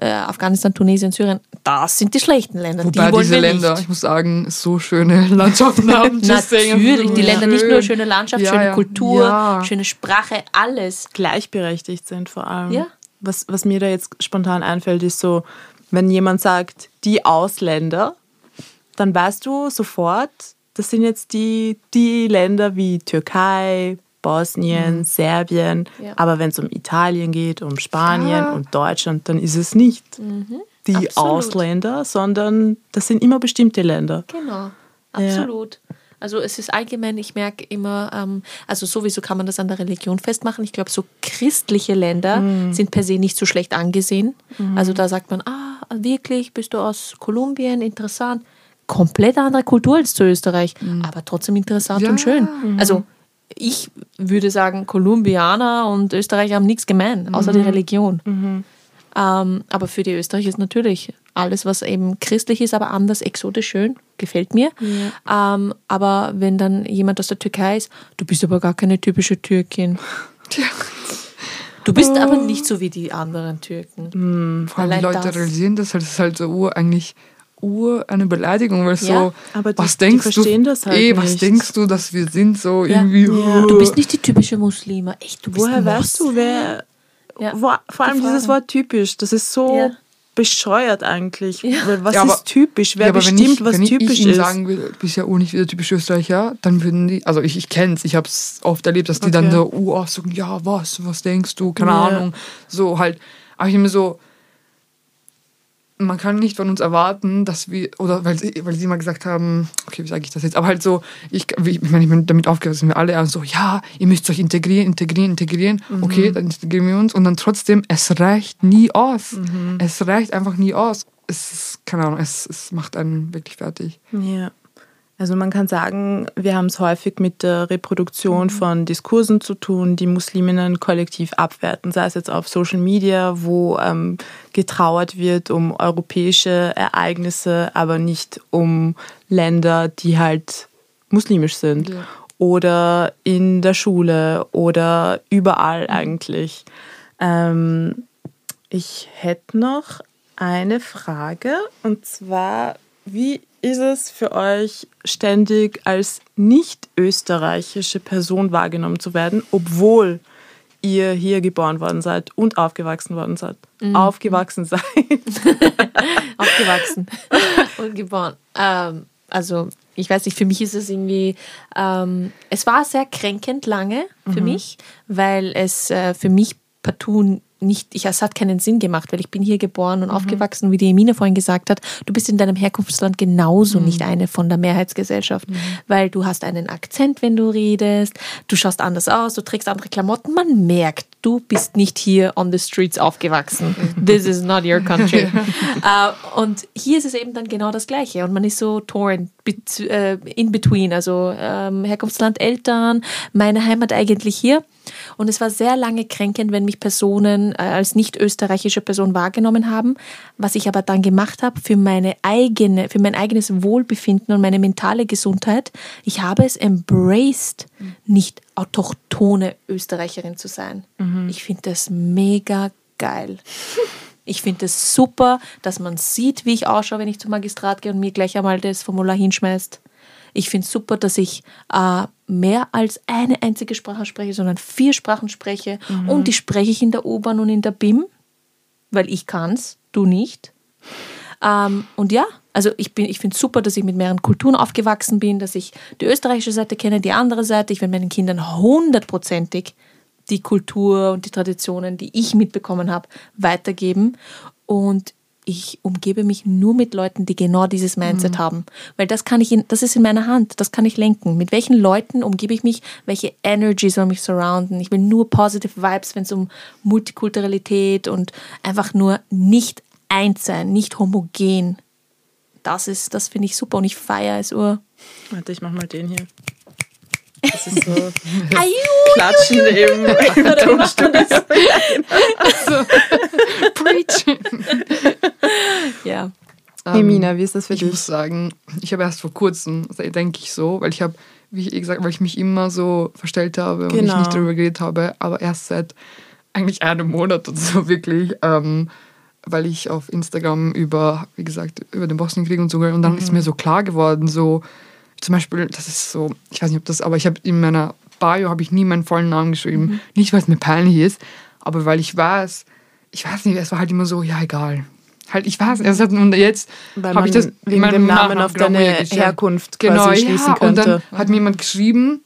äh, Afghanistan, Tunesien, Syrien, das sind die schlechten Länder. Wobei die wollen diese wir Länder, nicht. ich muss sagen, so schöne *laughs* Landschaften haben. *laughs* Natürlich, die Länder nicht nur schöne Landschaft, Ja, schöne ja. Kultur, Ja. schöne Sprache, alles. gleichberechtigt sind vor allem. Ja. Was, was mir da jetzt spontan einfällt, ist so, wenn jemand sagt, die Ausländer, dann weißt du sofort, das sind jetzt die, die Länder wie Türkei, Bosnien, Mhm. Serbien. Ja. Aber wenn es um Italien geht, um Spanien Ah. und Deutschland, dann ist es nicht die Mhm. Absolut. Ausländer, sondern das sind immer bestimmte Länder. Genau, absolut. Also es ist allgemein, ich merke immer, ähm, also sowieso kann man das an der Religion festmachen. Ich glaube, so christliche Länder sind per se nicht so schlecht angesehen. Also da sagt man, ah, wirklich, bist du aus Kolumbien, interessant. Komplett andere Kultur als zu Österreich, aber trotzdem interessant Ja. und schön. Also ich würde sagen, Kolumbianer und Österreicher haben nichts gemein, außer die Religion. Ähm, aber für die Österreicher ist natürlich alles, was eben christlich ist, aber anders, exotisch schön, gefällt mir. Ähm, aber wenn dann jemand aus der Türkei ist, du bist aber gar keine typische Türkin. *laughs* Du bist aber nicht so wie die anderen Türken. Vor allem die Leute das. realisieren das halt, das ist halt so ur, eigentlich ur eine Beleidigung, weil Ja, so, aber die- was die denkst verstehen du, das halt eh, was nicht. denkst du, dass wir sind so Ja. irgendwie, Ja. Du bist nicht die typische Muslime. Echt, du bist Woher weißt du, wer. Ja. Wo, vor allem Die dieses. Wort typisch, das ist so Ja. bescheuert eigentlich. Weil was Ja, aber- ist typisch? Wer Ja, aber bestimmt, wenn ich, was wenn typisch ich ihnen ist? sagen würde, du bist ja auch nicht wieder typisch Österreicher, dann würden die, also ich, ich kenne es, ich habe es oft erlebt, dass die dann Okay. so, uh, sagen, ja, was, was denkst du, keine Ja. Ahnung, so halt, aber ich immer so, man kann nicht von uns erwarten, dass wir, oder weil sie, weil sie mal gesagt haben, okay, wie sage ich das jetzt, aber halt so, ich, ich meine, ich bin damit aufgewachsen, wir alle so, ja, ihr müsst euch integrieren, integrieren, integrieren, Mhm. okay, dann integrieren wir uns und dann trotzdem, es reicht nie aus. Mhm. Es reicht einfach nie aus. Es ist, keine Ahnung, es, es macht einen wirklich fertig. Ja. Also man kann sagen, wir haben es häufig mit der Reproduktion von Diskursen zu tun, die Musliminnen kollektiv abwerten, sei es jetzt auf Social Media, wo ähm, getrauert wird um europäische Ereignisse, aber nicht um Länder, die halt muslimisch sind. Ja. Oder in der Schule oder überall eigentlich. Ähm, ich hätte noch eine Frage und zwar, wie ist es für euch ständig als nicht österreichische Person wahrgenommen zu werden, obwohl ihr hier geboren worden seid und aufgewachsen worden seid? Aufgewachsen seid. *laughs* aufgewachsen *laughs* und geboren. Ähm, also ich weiß nicht, für mich ist es irgendwie, ähm, es war sehr kränkend lange für mich, weil es äh, für mich partout nicht, ich, es hat keinen Sinn gemacht, weil ich bin hier geboren und aufgewachsen, wie die Emine vorhin gesagt hat, du bist in deinem Herkunftsland genauso nicht eine von der Mehrheitsgesellschaft, weil du hast einen Akzent, wenn du redest, du schaust anders aus, du trägst andere Klamotten, man merkt, du bist nicht hier on the streets aufgewachsen. This is not your country. *laughs* Äh, und hier ist es eben dann genau das Gleiche. Und man ist so torn, äh, in between, also ähm, Herkunftsland, Eltern, meine Heimat eigentlich hier. Und es war sehr lange kränkend, wenn mich Personen äh, als nicht österreichische Person wahrgenommen haben. Was ich aber dann gemacht habe für meine eigene, für mein eigenes Wohlbefinden und meine mentale Gesundheit, ich habe es embraced, nicht autochtone Österreicherin zu sein. Ich finde das mega geil. Ich finde es super, dass man sieht, wie ich ausschaue, wenn ich zum Magistrat gehe und mir gleich einmal das Formular hinschmeißt. Ich finde es super, dass ich äh, mehr als eine einzige Sprache spreche, sondern vier Sprachen spreche. Und die spreche ich in der U-Bahn und in der BIM, weil ich kann's, du nicht. Ähm, und ja, also ich, bin- ich finde es super, dass ich mit mehreren Kulturen aufgewachsen bin, dass ich die österreichische Seite kenne, die andere Seite. Ich will meinen Kindern hundertprozentig die Kultur und die Traditionen, die ich mitbekommen habe, weitergeben. Und ich umgebe mich nur mit Leuten, die genau dieses Mindset haben. Weil das kann ich in, das ist in meiner Hand, das kann ich lenken. Mit welchen Leuten umgebe ich mich, welche Energy soll mich surrounden. Ich will nur positive Vibes, wenn es um Multikulturalität und einfach nur nicht eins sein, nicht homogen. Das ist, das finde ich super und ich feiere es ur. Warte, ich mach mal den hier. Das ist so! *laughs* Klatschen im, *laughs* im Tonstudio. *laughs* Preach! *laughs* Ja. Emina, wie ist das für Ich dich? muss sagen, ich habe erst vor kurzem, denke ich so, weil ich habe, wie ich gesagt, weil ich mich immer so verstellt habe und ich Genau. nicht darüber geredet habe, aber erst seit eigentlich einem Monat oder so *laughs* wirklich, ähm, weil ich auf Instagram über, wie gesagt, über den Bosnienkrieg und so und dann ist mir so klar geworden, so zum Beispiel, das ist so, ich weiß nicht, ob das, aber ich habe in meiner Bio habe ich nie meinen vollen Namen geschrieben, nicht weil es mir peinlich ist, aber weil ich weiß, ich weiß nicht, es war halt immer so, ja egal. Halt, ich weiß, hat, und jetzt habe ich das wegen meinem dem Namen auf genau deine. Herkunft genau, quasi schließen ja, Und dann könnte. hat mir jemand geschrieben,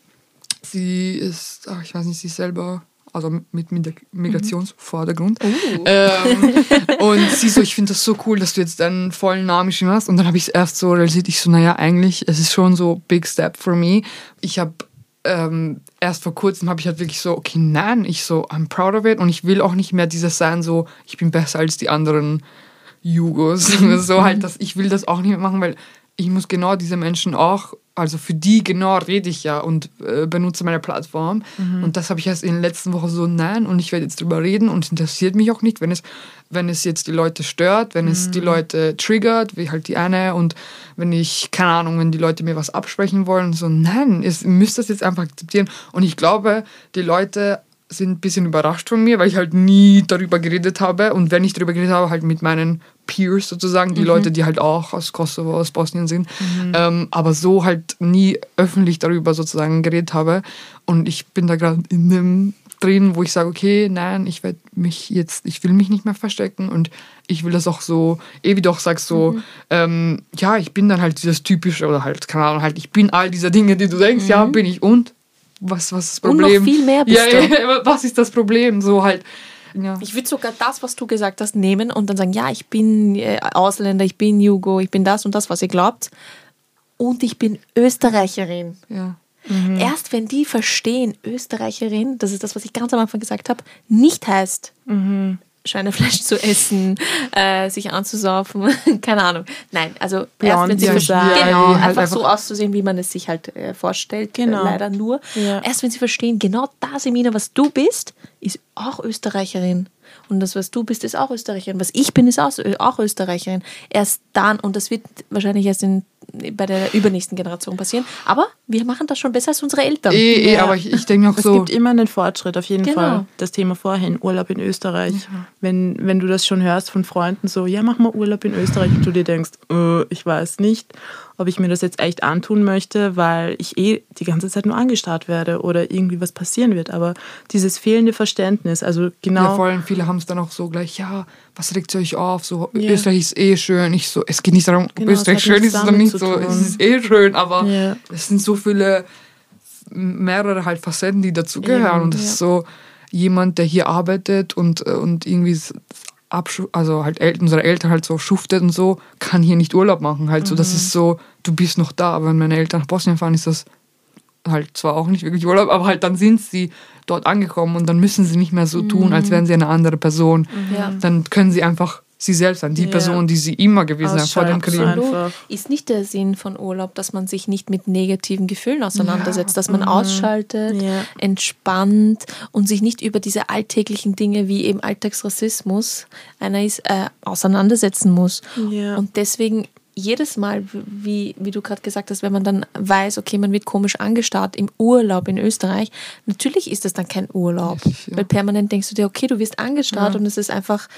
Sie ist, ach, ich weiß nicht, sie ist selber also mit, Migrationsvordergrund. Uh. *laughs* Ähm, und sie so, ich finde das so cool, dass du jetzt deinen vollen Namen geschrieben hast. Und dann habe ich es erst so realisiert, ich so, naja, eigentlich, es ist schon so big step for me. Ich habe ähm, erst vor kurzem habe ich halt wirklich so, okay, nein, ich so, I'm proud of it und ich will auch nicht mehr dieses sein, so, ich bin besser als die anderen Jugos. *laughs* So halt, dass ich will das auch nicht mehr machen, weil ich muss genau diese Menschen auch also für die genau rede ich ja und äh, benutze meine Plattform. Mhm. Und das habe ich erst in den letzten Wochen so, nein, und ich werde jetzt drüber reden und es interessiert mich auch nicht, wenn es, wenn es jetzt die Leute stört, wenn mhm. es die mhm. Leute triggert, wie halt die eine, und wenn ich, keine Ahnung, wenn die Leute mir was absprechen wollen, so, nein, ihr müsst das jetzt einfach akzeptieren. Und ich glaube, die Leute sind ein bisschen überrascht von mir, weil ich halt nie darüber geredet habe. Und wenn ich darüber geredet habe, halt mit meinen Peers sozusagen, die mhm. Leute, die halt auch aus Kosovo, aus Bosnien sind. Mhm. Ähm, aber so halt nie öffentlich darüber sozusagen geredet habe. Und ich bin da gerade in dem drin, wo ich sage, okay, nein, ich werde mich jetzt, ich will mich nicht mehr verstecken und ich will das auch so, eh wie du auch sagst, so, mhm. ähm, ja, ich bin dann halt dieses typische oder halt, keine Ahnung, halt, ich bin all dieser Dinge, die du denkst, ja, mhm. bin ich und was, was ist das Problem? Und noch viel mehr bist ja, du. was ist das Problem? So halt. Ja. Ich würde sogar das, was du gesagt hast, nehmen und dann sagen, ja, ich bin äh, Ausländer, ich bin Jugo, ich bin das und das, was ihr glaubt. Und ich bin Österreicherin. Ja. Mhm. Erst wenn die verstehen, Österreicherin, das ist das, was ich ganz am Anfang gesagt habe, nicht heißt, mhm. Schweinefleisch zu essen, *laughs* äh, sich anzusaufen, *laughs* keine Ahnung. Nein, also erst wenn sie verstehen, genau, halt einfach, einfach, so auszusehen, wie man es sich halt äh, vorstellt, äh, genau. Äh, leider nur. Ja. Erst wenn sie verstehen, genau das, Emina, was du bist, ist auch Österreicherin. Und das, was du bist, ist auch Österreicherin. Was ich bin, ist auch Österreicherin. Erst dann, und das wird wahrscheinlich erst in, bei der übernächsten Generation passieren. Aber wir machen das schon besser als unsere Eltern. Eh, eh, aber ich, ich denke auch es so. Es gibt immer einen Fortschritt, auf jeden genau. Fall. Das Thema vorhin, Urlaub in Österreich. Ja. Wenn, wenn du das schon hörst von Freunden, so, ja, mach mal Urlaub in Österreich, und du dir denkst, äh, ich weiß nicht ob ich mir das jetzt echt antun möchte, weil ich eh die ganze Zeit nur angestarrt werde oder irgendwie was passieren wird. Aber dieses fehlende Verständnis, also genau. Ja, vor allem viele haben es dann auch so gleich, ja, was regt ihr euch auf? So, yeah. Österreich ist eh schön. Ich so, es geht nicht darum, ob genau, Österreich schön ist oder nicht so. Es ist eh schön, aber yeah. es sind so viele, mehrere halt Facetten, die dazugehören. Und das ja. ist so jemand, der hier arbeitet und, und irgendwie also halt El unsere Eltern halt so schuftet und so, kann hier nicht Urlaub machen. Halt so, das mhm. ist so, du bist noch da. Aber wenn meine Eltern nach Bosnien fahren, ist das halt zwar auch nicht wirklich Urlaub, aber halt dann sind sie dort angekommen und dann müssen sie nicht mehr so tun, als mhm. wären sie eine andere Person. Mhm. Dann können sie einfach sie selbst sein, die ja. Person, die sie immer gewesen sind vor dem Krieg. Absolut. Ist nicht der Sinn von Urlaub, dass man sich nicht mit negativen Gefühlen auseinandersetzt, ja. dass man mhm. ausschaltet, ja. entspannt und sich nicht über diese alltäglichen Dinge wie eben Alltagsrassismus einer ist, äh, auseinandersetzen muss. Und deswegen jedes Mal, wie, wie du gerade gesagt hast, wenn man dann weiß, okay, man wird komisch angestarrt im Urlaub in Österreich, natürlich ist das dann kein Urlaub. Ja. Weil permanent denkst du dir, okay, du wirst angestarrt ja. und es ist einfach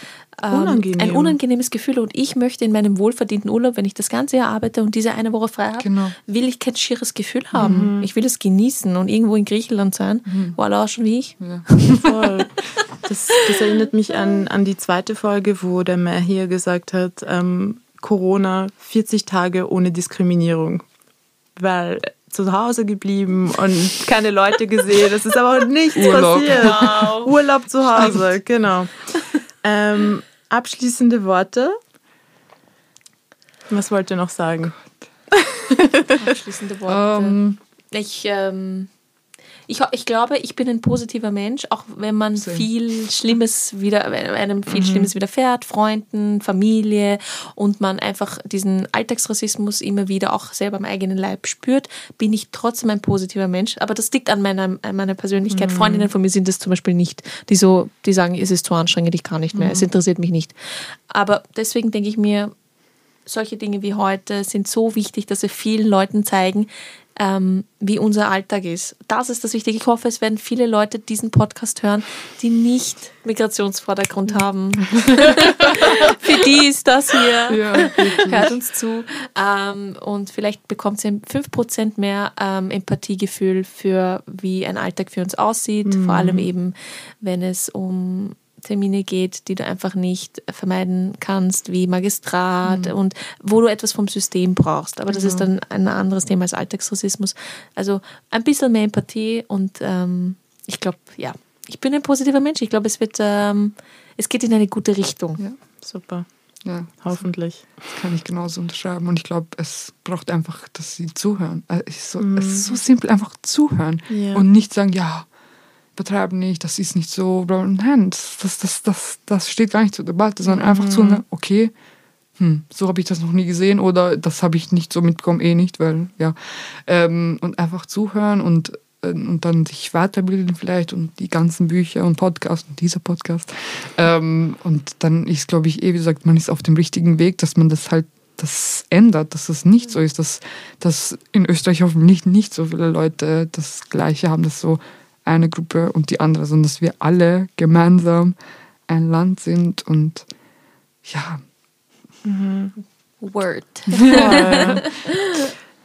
ähm, Unangenehm. ein unangenehmes Gefühl. Und ich möchte in meinem wohlverdienten Urlaub, wenn ich das ganze Jahr arbeite und diese eine Woche frei habe, genau. will ich kein schieres Gefühl haben. Mhm. Ich will es genießen und irgendwo in Griechenland sein, mhm. wo alle auch schon wie ich. Ja. Voll. Das, das, erinnert mich an, an die zweite Folge, wo der Mehr hier gesagt hat, ähm, Corona 40 Tage ohne Diskriminierung, weil zu Hause geblieben und keine Leute gesehen. Es ist aber nichts Urlaub. passiert. Wow. Urlaub zu Hause, genau. Ähm, abschließende Worte. Was wollt ihr noch sagen? Abschließende Worte. Um, ähm. ich ähm, ich, ich glaube, ich bin ein positiver Mensch, auch wenn man Same. viel Schlimmes wieder, einem viel mhm. Schlimmes widerfährt, Freunden, Familie und man einfach diesen Alltagsrassismus immer wieder auch selber am eigenen Leib spürt, bin ich trotzdem ein positiver Mensch. Aber das liegt an meiner, an meiner Persönlichkeit. Mhm. Freundinnen von mir sind das zum Beispiel nicht, die so, die sagen, es ist zu anstrengend, ich kann nicht mehr, mhm. es interessiert mich nicht. Aber deswegen denke ich mir, solche Dinge wie heute sind so wichtig, dass sie vielen Leuten zeigen, ähm, wie unser Alltag ist. Das ist das Wichtige. Ich hoffe, es werden viele Leute diesen Podcast hören, die nicht Migrationsvordergrund *laughs* haben. *laughs* Für die ist das hier. Ja, Hört uns zu. Ähm, und vielleicht bekommt sie 5% mehr ähm, Empathiegefühl für, wie ein Alltag für uns aussieht. Mhm. Vor allem eben, wenn es um Termine geht, die du einfach nicht vermeiden kannst, wie Magistrat mhm. und wo du etwas vom System brauchst. Aber das ist dann ein anderes Thema als Alltagsrassismus. Also ein bisschen mehr Empathie und ähm, ich glaube, ja, ich bin ein positiver Mensch. Ich glaube, es wird, ähm, es geht in eine gute Richtung. Ja, super. Ja, hoffentlich. Das kann ich genauso unterschreiben. Und ich glaube, es braucht einfach, dass sie zuhören. Also es, ist so, mm. es ist so simpel, einfach zuhören ja. und nicht sagen, ja, betreiben nicht, das ist nicht so. Nein, das, das, das, das, das steht gar nicht zur Debatte, sondern mhm. einfach zu, okay, hm, so habe ich das noch nie gesehen oder das habe ich nicht so mitbekommen, eh nicht, weil, ja. Ähm, und einfach zuhören und äh, und dann sich weiterbilden vielleicht und die ganzen Bücher und Podcasts und dieser Podcast. Ähm, und dann ist, glaube ich, eh, wie gesagt, man ist auf dem richtigen Weg, dass man das halt das ändert, dass es nicht so ist, dass, dass in Österreich hoffentlich nicht so viele Leute das Gleiche haben, dass so eine Gruppe und die andere, sondern dass wir alle gemeinsam ein Land sind und ja. Mhm. Word. Ja. *laughs*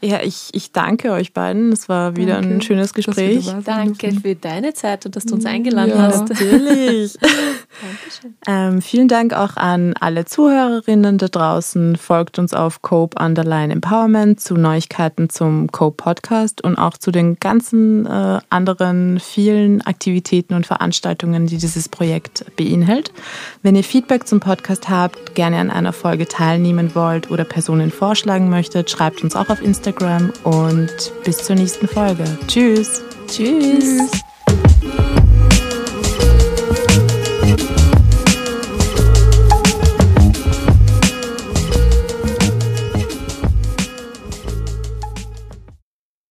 Ja, ich, ich danke euch beiden. Es war wieder danke, ein schönes Gespräch. Danke für deine Zeit und dass du uns eingeladen ja, *laughs* hast. Natürlich. *laughs* Dankeschön. Ähm, vielen Dank auch an alle Zuhörerinnen da draußen. Folgt uns auf Cope Underline Empowerment zu Neuigkeiten zum Cope Podcast und auch zu den ganzen äh, anderen vielen Aktivitäten und Veranstaltungen, die dieses Projekt beinhaltet. Wenn ihr Feedback zum Podcast habt, gerne an einer Folge teilnehmen wollt oder Personen vorschlagen möchtet, schreibt uns auch auf Instagram Instagram und bis zur nächsten Folge. Tschüss. Tschüss. Tschüss.